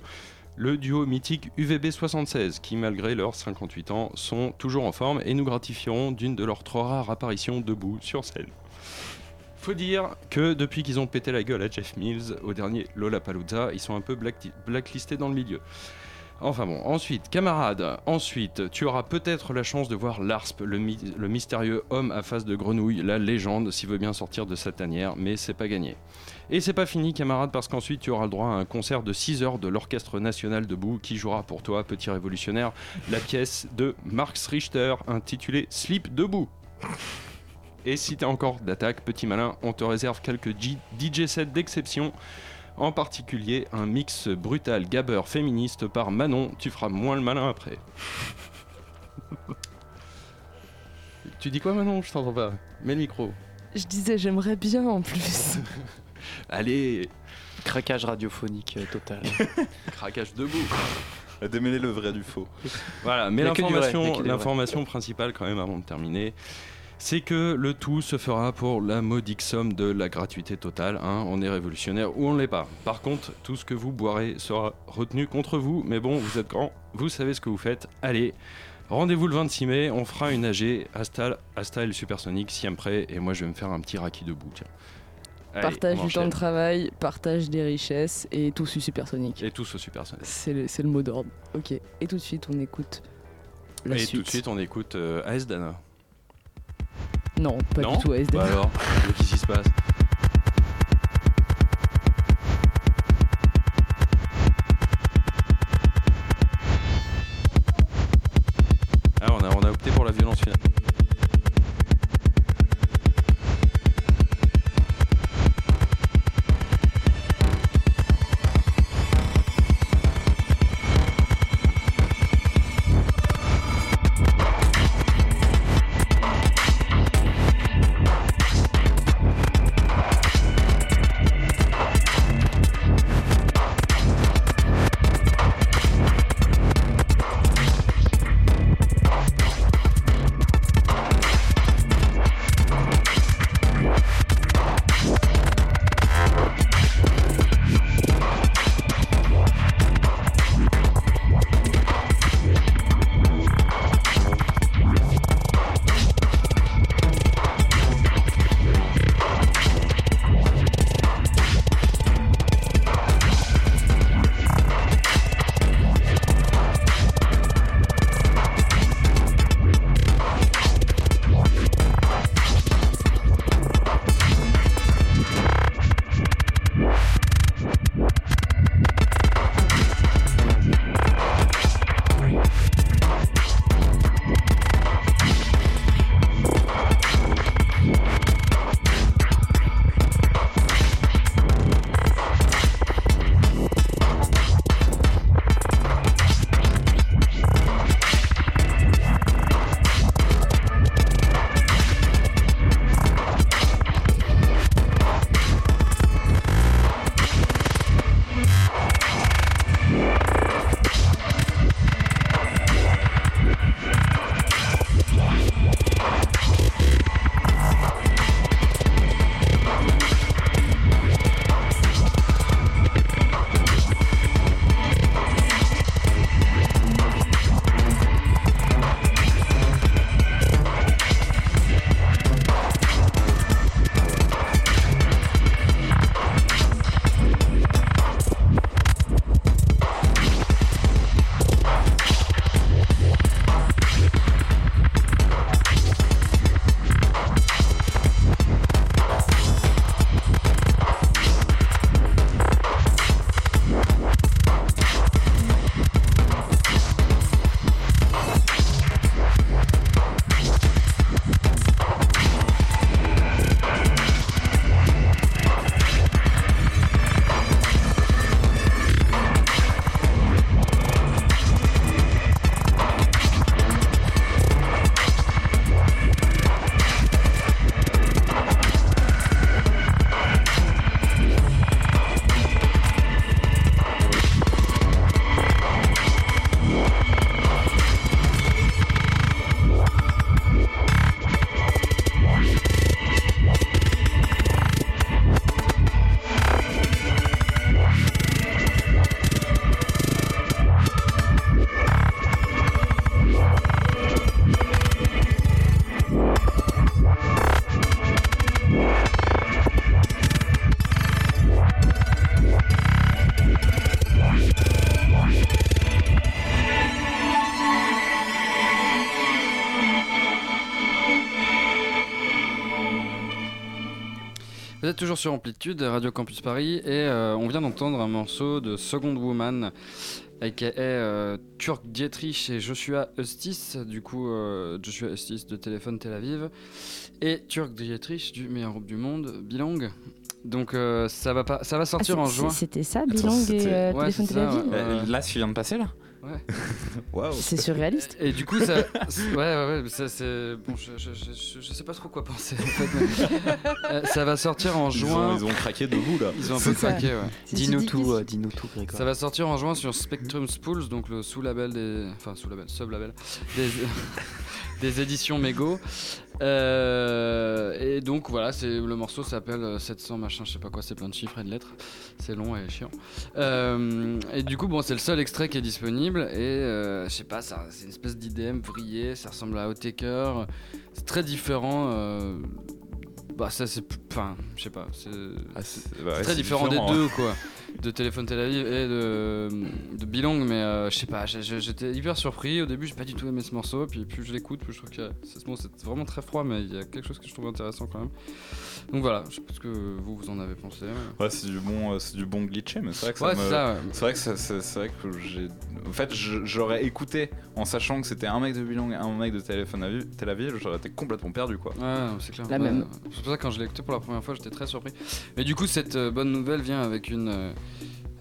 le duo mythique UVB76 qui, malgré leurs 58 ans, sont toujours en forme et nous gratifieront d'une de leurs trop rares apparitions debout sur scène. Faut dire que depuis qu'ils ont pété la gueule à Jeff Mills au dernier Lollapalooza, ils sont un peu black- blacklistés dans le milieu. Enfin bon, ensuite, camarade, ensuite, tu auras peut-être la chance de voir Larsp, le, mystérieux homme à face de grenouille, la légende, s'il veut bien sortir de sa tanière, mais c'est pas gagné. Et c'est pas fini, camarade, parce qu'ensuite tu auras le droit à un concert de 6 heures de l'Orchestre National Debout qui jouera pour toi, petit révolutionnaire, la pièce de Marx Richter intitulée Sleep Debout. Et si t'es encore d'attaque, petit malin, on te réserve quelques DJ sets d'exception En particulier, un mix brutal gabber féministe par Manon. Tu feras moins le malin après. <laughs> tu dis quoi, Manon? Je t'entends pas. Mets le micro. Je disais, j'aimerais bien en plus. <laughs> Allez, Craquage radiophonique euh, total. <laughs> craquage debout. À démêler le vrai du faux. Voilà, mais l'information principale quand même avant de terminer, c'est que le tout se fera pour la modique somme de la gratuité totale. hein. On est révolutionnaire ou on ne l'est pas. Par contre, tout ce que vous boirez sera retenu contre vous. Mais bon, vous êtes grand, vous savez ce que vous faites. Allez, rendez-vous le 26 mai. On fera une AG Astal, Astal Supersonic, si prêt. Et moi, je vais me faire un petit raki debout. Tiens. Allez, partage du temps de travail, partage des richesses et tout supersonique. Et tous au Supersonic. C'est le, le mot d'ordre. Ok. Et tout de suite, on écoute la Et suite. tout de suite, on écoute euh, AS Dana. Non, pas Non du tout ASD. Bah alors, qu'est-ce qui se passe Ah, on a, on a opté pour la violence finale. Êtes toujours sur Amplitude, Radio Campus Paris, et euh, on vient d'entendre un morceau de Second Woman, aka euh, Turk Dietrich et Joshua Eustis, du coup euh, Joshua Eustis de Téléphone Tel Aviv, et Turk Dietrich du meilleur groupe du monde, Bilang. Donc euh, ça va pas, ça va Ah, sortir c'est- en juin. C'était ça, Attends, Bilang et euh, Ouais, Téléphone Tel Aviv. Euh, Là, ce qui vient de passer là. <laughs> Waouh C'est surréaliste. Et du coup, ça, ouais, ouais, ouais, ça c'est bon. Je, je, je, sais pas trop quoi penser. En fait, mais- Euh, ça va sortir en ils ont, juin. ils ont craqué debout là. Ils ont un peu ça. craqué, ouais. Dis-nous tout, euh, dis-nous tout, Grégoire. Ça va sortir en juin sur Spectrum Spools, donc le sous-label des. Enfin, sous-label, sub-label. Des, des éditions Mego. Euh, et donc voilà, c'est le morceau s'appelle euh, 700 machin, je sais pas quoi, c'est plein de chiffres et de lettres. C'est long et chiant. Euh, et du coup, bon, c'est le seul extrait qui est disponible. Et euh, je sais pas, ça- c'est une espèce d'IDM vrillé, ça ressemble à Outtaker. C'est très différent. euh, bah, ça, c'est. Enfin, je sais pas. C'est. Ah, c'est bah C'est ouais, très c'est différent, différent, des hein. deux quoi de téléphone Tel Aviv et de, de Bilong mais euh, je sais pas j'étais hyper surpris au début j'ai pas du tout aimé ce morceau puis plus je l'écoute plus je trouve que c'est bon, vraiment très froid mais il y a quelque chose que je trouve intéressant quand même donc voilà je sais pas ce que vous vous en avez pensé Ouais, c'est du bon, euh, c'est du bon glitché, mais c'est vrai que ça ouais me- c'est ça ouais. C'est vrai que c'est vrai que j'ai. En fait, j'aurais écouté en sachant que c'était un mec de Bilong et un mec de Téléphone Aviv- Tel Aviv, j'aurais été complètement perdu quoi. Ouais, c'est clair. La même. C'est pour ça que quand je l'ai écouté pour la première fois, j'étais très surpris. Mais du coup, cette euh, bonne nouvelle vient avec une, euh,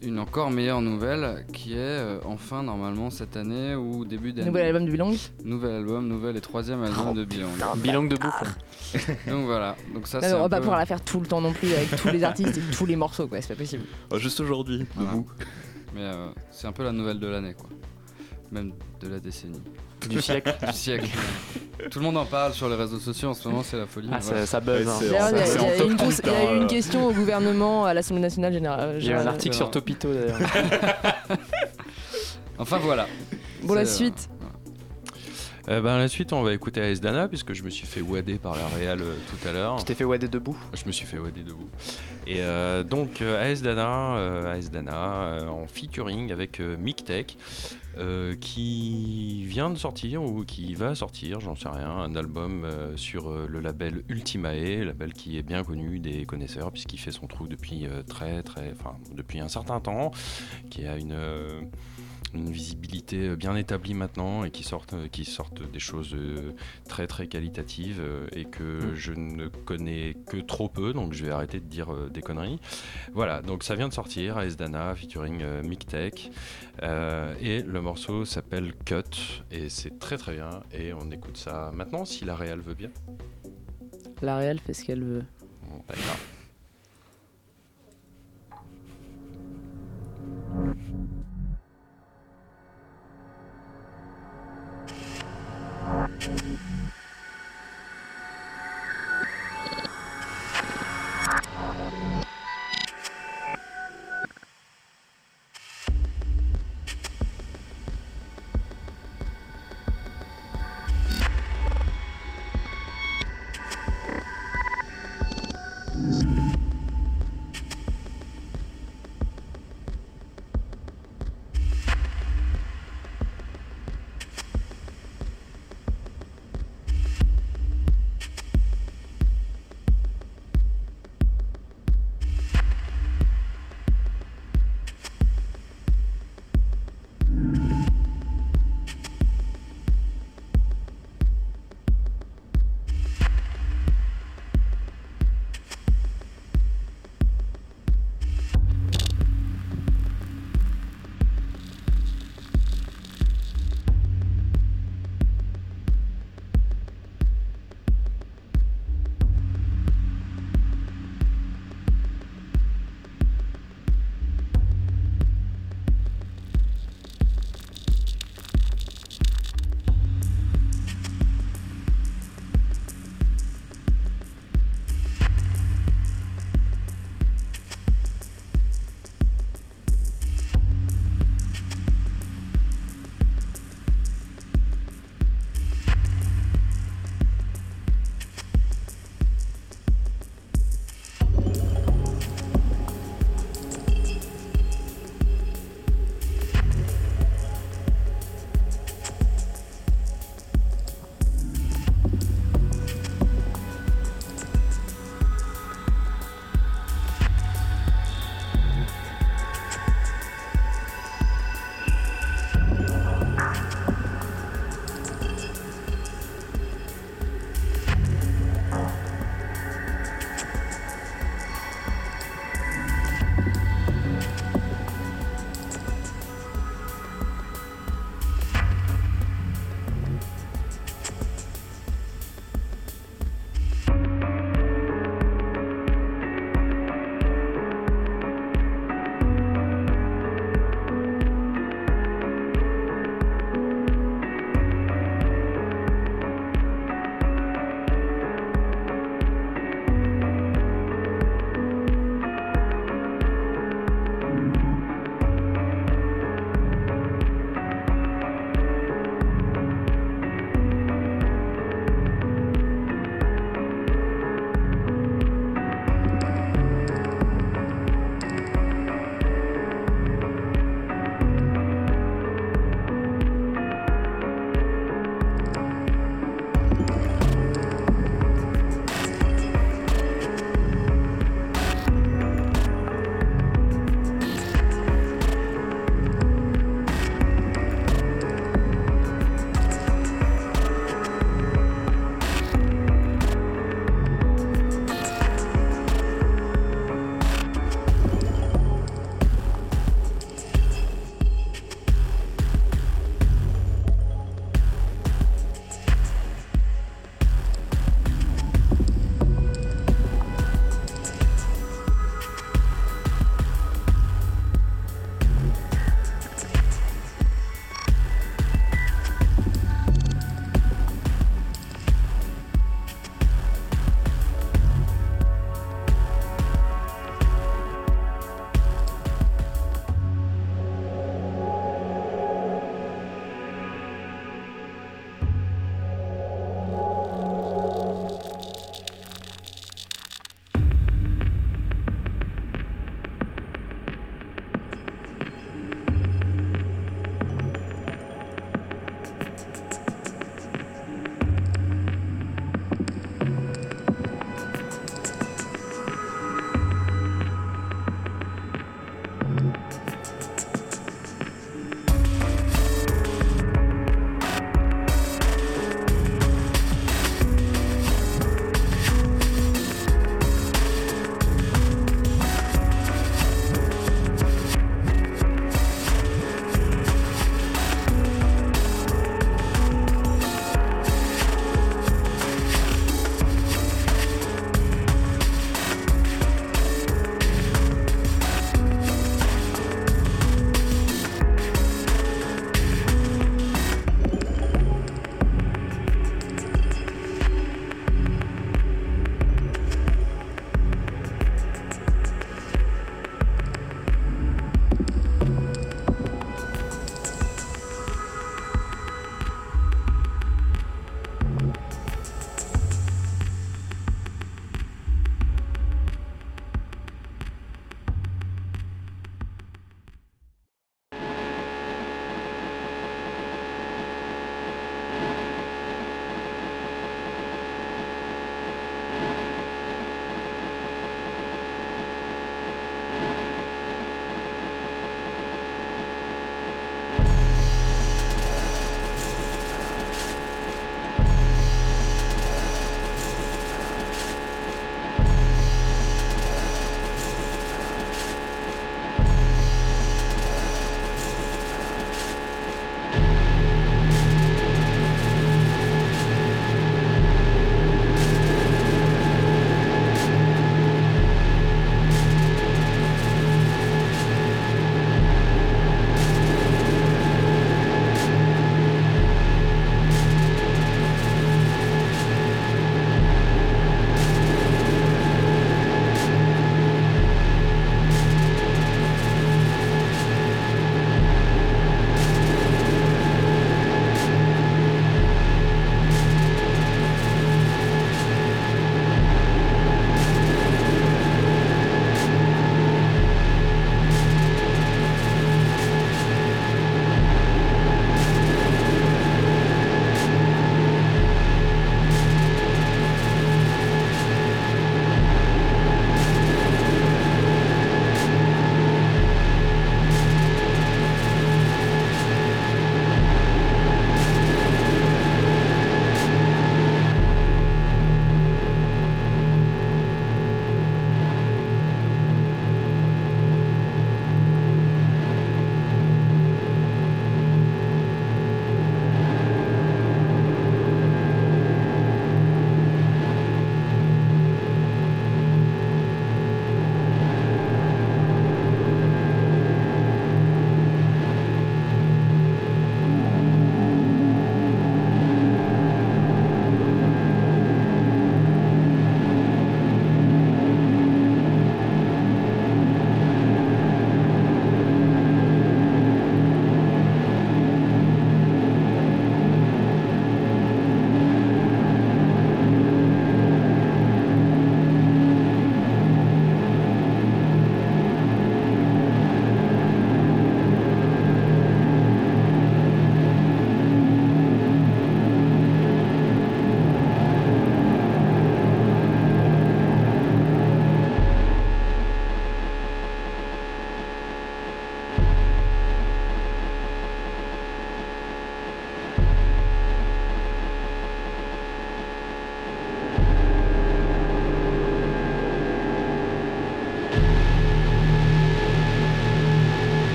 une encore meilleure nouvelle qui est euh, enfin normalement cette année ou début d'année. Nouvel album de Bilang. Nouvel album, nouvel et troisième album de Bilan. Bilan debout. quoi. <laughs> Donc voilà. Donc ça, Non, on va pas peu- pouvoir la faire tout le temps non plus avec tous les artistes et tous les morceaux, quoi. C'est pas possible. Oh, juste aujourd'hui, Voilà. debout. Mais euh, c'est un peu la nouvelle de l'année, quoi. Même de la décennie. Du siècle. Du siècle. <laughs> Tout le monde en parle sur les réseaux sociaux en ce moment, c'est la folie. Ah, Voilà. ça, ça buzz. Hein. il y a- il y, a une il y a euh. question au gouvernement à l'Assemblée nationale générale. J'ai eu un générale. article sur Topito d'ailleurs. <laughs> Enfin voilà. Bon, la euh, suite. Euh, ben, la suite, on va écouter AS Dana, puisque je me suis fait wader par la Real euh, tout à l'heure. Tu t'es fait wader debout. Je me suis fait wader debout. Et euh, donc, euh, AS Dana, euh, en featuring avec Mick Tech, qui vient de sortir ou qui va sortir, j'en sais rien, un album sur le label Ultimae, label qui est bien connu des connaisseurs, puisqu'il fait son trou depuis très, très, enfin, depuis un certain temps, qui a une. Euh, une visibilité bien établie maintenant et qui sortent, qui sortent des choses euh, très très qualitatives euh, et que je ne connais que trop peu, donc je vais arrêter de dire euh, des conneries. Voilà, donc ça vient de sortir, AS Dana featuring euh, Mick Tech, euh, et le morceau s'appelle Cut, et c'est très très bien, et on écoute ça maintenant si la réal veut bien. La Real fait ce qu'elle veut. Bon, d'accord.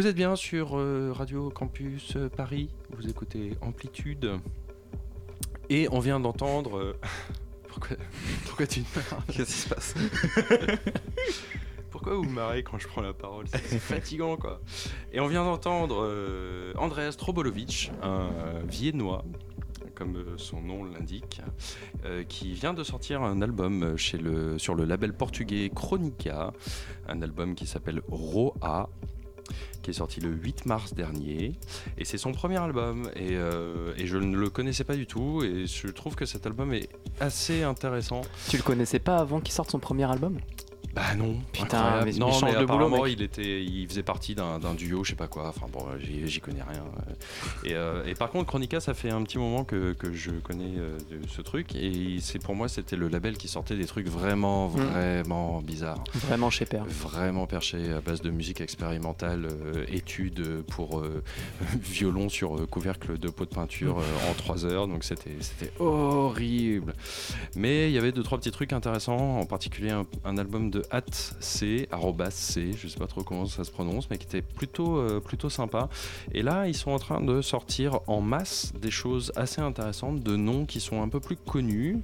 Vous êtes bien sur euh, Radio Campus euh, Paris, vous écoutez Amplitude. Et on vient d'entendre. euh, <laughs> pourquoi, pourquoi tu Qu'est-ce qui se passe? <laughs> Pourquoi vous me marrez quand je prends la parole? C'est fatigant quoi. Et on vient d'entendre euh, Andreas Trobolovic, un Viennois, comme euh, son nom l'indique, qui vient de sortir un album chez le, sur le label portugais Chronica, un album qui s'appelle Roa qui est sorti le 8 mars dernier. Et c'est son premier album. Et, euh, et je ne le connaissais pas du tout. Et je trouve que cet album est assez intéressant. Tu le connaissais pas avant qu'il sorte son premier album? Bah non. Putain, mais- mais non, change mais de boulot, il était, il faisait partie d'un duo, je sais pas quoi. Enfin bon, j'y connais rien. Et, euh, et par contre, Chronica, ça fait un petit moment que, que je connais euh, ce truc et c'est pour moi, c'était le label qui sortait des trucs vraiment, Mm. vraiment bizarres. Vraiment chez Père. Vraiment perché à base de musique expérimentale, euh, études pour euh, <laughs> violon sur euh, couvercle de pot de peinture euh, en 3 heures. Donc c'était c'était horrible. Mais il y avait deux trois petits trucs intéressants, en particulier un, un album de Hat C, arrobas C, je sais pas trop comment ça se prononce, mais qui était plutôt euh, plutôt sympa. Et là, ils sont en train de sortir en masse des choses assez intéressantes, de noms qui sont un peu plus connus.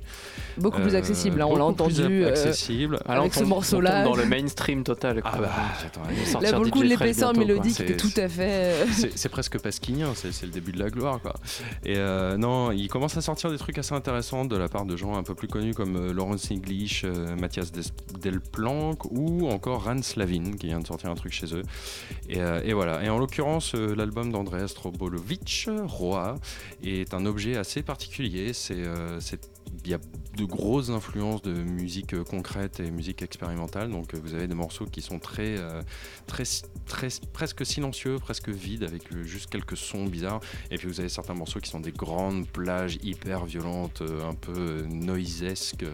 Beaucoup plus Euh, accessible, hein, on l'a entendu. euh, accessible. Avec on ce morceau-là. on tombe dans le mainstream total. quoi. Ah bah, attends, Là, pour le coup, l'épaisseur mélodique était tout à fait. c'est presque pasquinien, c'est c'est le début de la gloire quoi. Et euh, non, il commence à sortir des trucs assez intéressants de la part de gens un peu plus connus comme euh, Laurence English, euh, Mathias Des- Ou encore Ran Slavin qui vient de sortir un truc chez eux. Et, euh, voilà. Et en l'occurrence, euh, l'album d'Andreas Trobolovic, Roi, est un objet assez particulier. C'est euh, c'est- il y a de grosses influences de musique concrète et musique expérimentale. Donc vous avez des morceaux qui sont très, très, très presque silencieux, presque vides, avec euh, juste quelques sons bizarres. Et puis vous avez certains morceaux qui sont des grandes plages hyper violentes, euh, un peu euh, noisesques,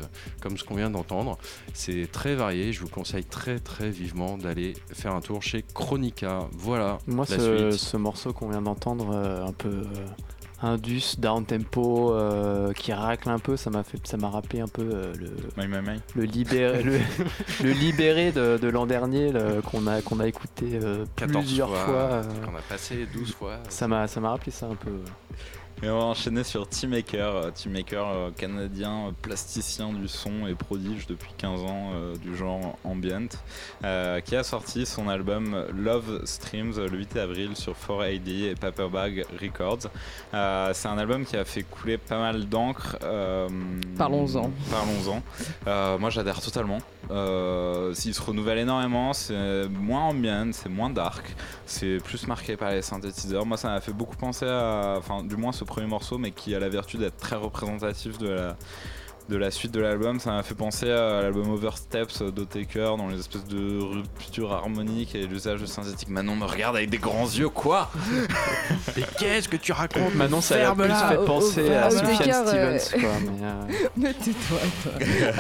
comme ce qu'on vient d'entendre. C'est très varié. Je vous conseille très très vivement d'aller faire un tour chez Chronica. Voilà. Moi, la ce, suite. ce morceau qu'on vient d'entendre, euh, un peu euh, indus, down tempo, euh, qui racle un peu, ça m'a fait, ça m'a rappelé un peu euh, le, My, my, my. le libéré, le, le <laughs> libéré de, de l'an dernier qu'on a, qu'on a écouté euh, 14 plusieurs fois. fois, qu'on a passé 12 fois. ça m'a, ça m'a rappelé ça un peu. Et on va enchaîner sur Teammaker, euh, Teammaker euh, canadien, euh, plasticien du son et prodige depuis 15 ans euh, du genre ambient, euh, qui a sorti son album Love Streams le 8 avril sur 4AD et Paperbag Records. Euh, c'est un album qui a fait couler pas mal d'encre. Parlons-en. Parlons-en. Moi j'adhère totalement. Euh, il se renouvelle énormément, c'est moins ambient, c'est moins dark, c'est plus marqué par les synthétiseurs. Moi ça m'a fait beaucoup penser à, enfin du moins ce premier morceau, mais qui a la vertu d'être très représentatif de la, de la suite de l'album. Ça m'a fait penser à l'album Oversteps d'Otaker dans les espèces de ruptures harmoniques et l'usage de synthétique. Manon me regarde avec des grands yeux, quoi <laughs> Mais qu'est-ce que tu racontes Maintenant, ça a plus là, fait penser au- à au Sufjan Stevens. Quoi, mais, euh, <laughs> tais-toi, toi.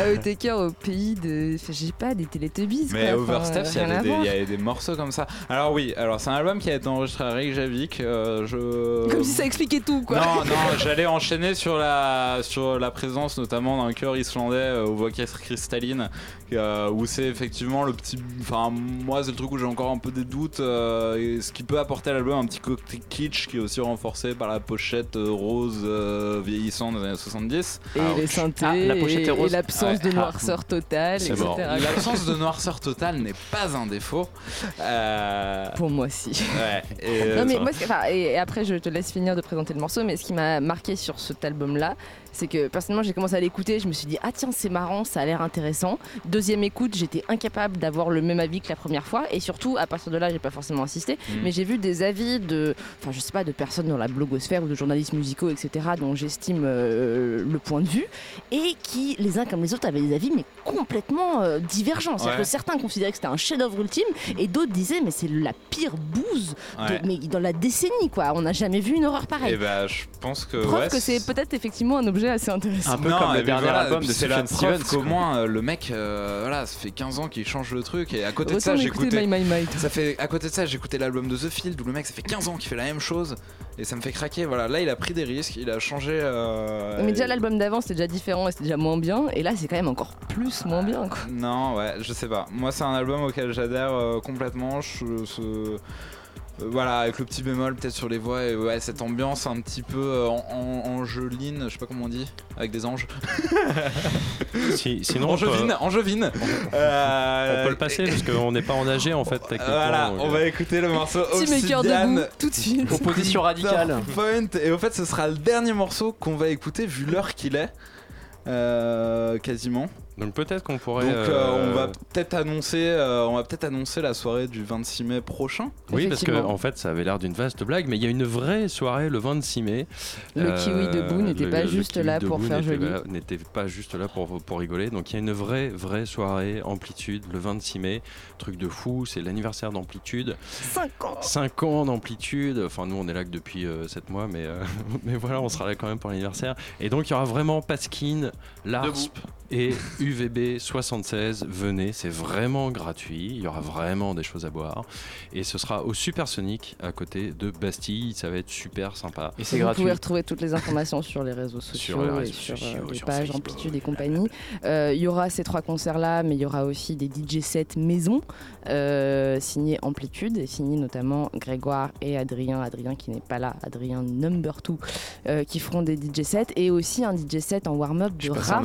À Otaker, au pays de. enfin, sais pas, des Teletubbies. Mais quoi. Oversteps, il y rien à avait des- voir. il y avait des morceaux comme ça. Alors oui, alors c'est un album qui a été enregistré à Reykjavik. euh, je... Comme si ça expliquait tout, quoi. Non, non, j'allais enchaîner sur la, sur la présence notamment d'un chœur islandais euh, aux voix cristallines, euh, où c'est effectivement le petit. Enfin, moi, c'est le truc où j'ai encore un peu des doutes, euh, et ce qui peut apporter à l'album un petit côté kitsch qui est aussi renforcé par la pochette rose euh, vieillissante des années 70. Et Ah, les synthés, Ah, la pochette et, est rose. et l'absence Ouais. de noirceur totale, C'est etc. mort. L'absence de noirceur totale n'est pas un défaut. Euh, Pour moi, si. Ouais. et, Non mais moi, et après je te laisse finir de présenter le morceau, mais ce qui m'a marqué sur cet album-là, c'est que personnellement j'ai commencé à l'écouter, je me suis dit ah tiens c'est marrant, ça a l'air intéressant. Deuxième écoute, j'étais incapable d'avoir le même avis que la première fois, et surtout à partir de là j'ai pas forcément insisté, Mm. mais j'ai vu des avis de, enfin je sais pas, de personnes dans la blogosphère ou de journalistes musicaux etc. dont j'estime euh, le point de vue et qui les uns comme les autres avaient des avis mais complètement euh, divergents. C'est-à-dire Ouais. que certains considéraient que c'était un chef-d'œuvre ultime et d'autres disaient mais c'est la pire bouse de- mais dans la décennie quoi. On n'a jamais vu une horreur Et pareille. bah, je pense que. Preuve ouais, que c'est peut-être effectivement un objet assez intéressant. Un peu Non, comme le dernier voilà, album de c'est la Sufjan Stevens. qu'au moins euh, le mec, euh, voilà, ça fait 15 ans qu'il change le truc et à côté de ça My. Ça fait à côté de ça j'ai écouté l'album de The Field où le mec ça fait 15 ans qu'il fait la même chose et ça me fait craquer. Voilà, là il a pris des risques, il a changé. euh, Mais déjà et- l'album d'avant c'était déjà différent et c'était déjà moins bien et là c'est quand même encore plus moins bien quoi. Non, ouais, je sais pas. Moi, c'est un album auquel j'adhère euh, complètement. Je, ce- voilà, avec le petit bémol peut-être sur les voix et ouais, cette ambiance un petit peu euh, en, en- angeline, je sais pas comment on dit, avec des anges. <laughs> Si- sinon, on peut, angevine, on Euh, peut le passer parce qu'on n'est pas en AG en fait. Voilà, on euh, va écouter le morceau Obsidian. tout de suite. Opposition radicale. Point. Et au fait, ce sera le dernier morceau qu'on va écouter vu l'heure qu'il est. Euh, quasiment. Donc peut-être qu'on pourrait. Donc euh, euh, on va peut-être annoncer, euh, on va peut-être annoncer la soirée du 26 mai prochain. Oui, parce que en fait, ça avait l'air d'une vaste blague, mais il y a une vraie soirée le 26 mai. Le kiwi debout n'était pas juste là pour faire joli. N'était pas juste là pour, pour rigoler. Donc il y a une vraie, vraie soirée amplitude le 26 mai. Truc de fou, c'est l'anniversaire d'amplitude. 5 ans 5 ans d'amplitude. Enfin, nous, on est là que depuis 7 mois, mais, euh, <laughs> mais voilà, on sera là quand même pour l'anniversaire. Et donc, il y aura vraiment Paskin, LARSP et <laughs> UVB 76. Venez, c'est vraiment gratuit. Il y aura vraiment des choses à boire. Et ce sera au Supersonic à côté de Bastille. Ça va être super sympa. Et c'est Vous gratuit. pouvez retrouver toutes les informations sur les réseaux sociaux les et sur sociaux, euh, les sur pages Facebook, Amplitude et compagnie. Euh, Il y aura ces trois concerts-là, mais il y aura aussi des DJ sets maison euh, signés Amplitude et signés notamment Grégoire et Adrien. Adrien qui n'est pas là, Adrien number 2, euh, qui feront des DJ sets et aussi un DJ set en warm-up de Raph.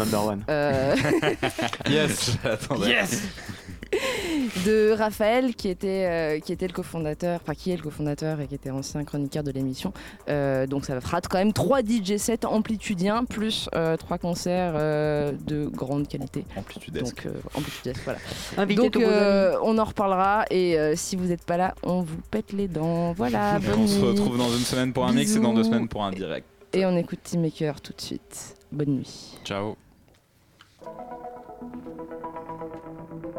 <laughs> <laughs> <laughs> Yes, j'attendais. de Raphaël qui était, euh, qui était le cofondateur, enfin qui est le cofondateur et qui était ancien chroniqueur de l'émission. Euh, donc ça fera quand même trois DJ sets amplitudiens plus euh, trois concerts euh, de grande qualité. Amplitudesque. Donc euh, amplitudesque, voilà. Donc euh, on en reparlera et euh, si vous n'êtes pas là, on vous pète les dents. Voilà, bonne on se retrouve dans une semaine pour un mix et dans deux semaines pour un direct. Et on écoute Team Maker tout de suite. Bonne nuit. Ciao. Thank you.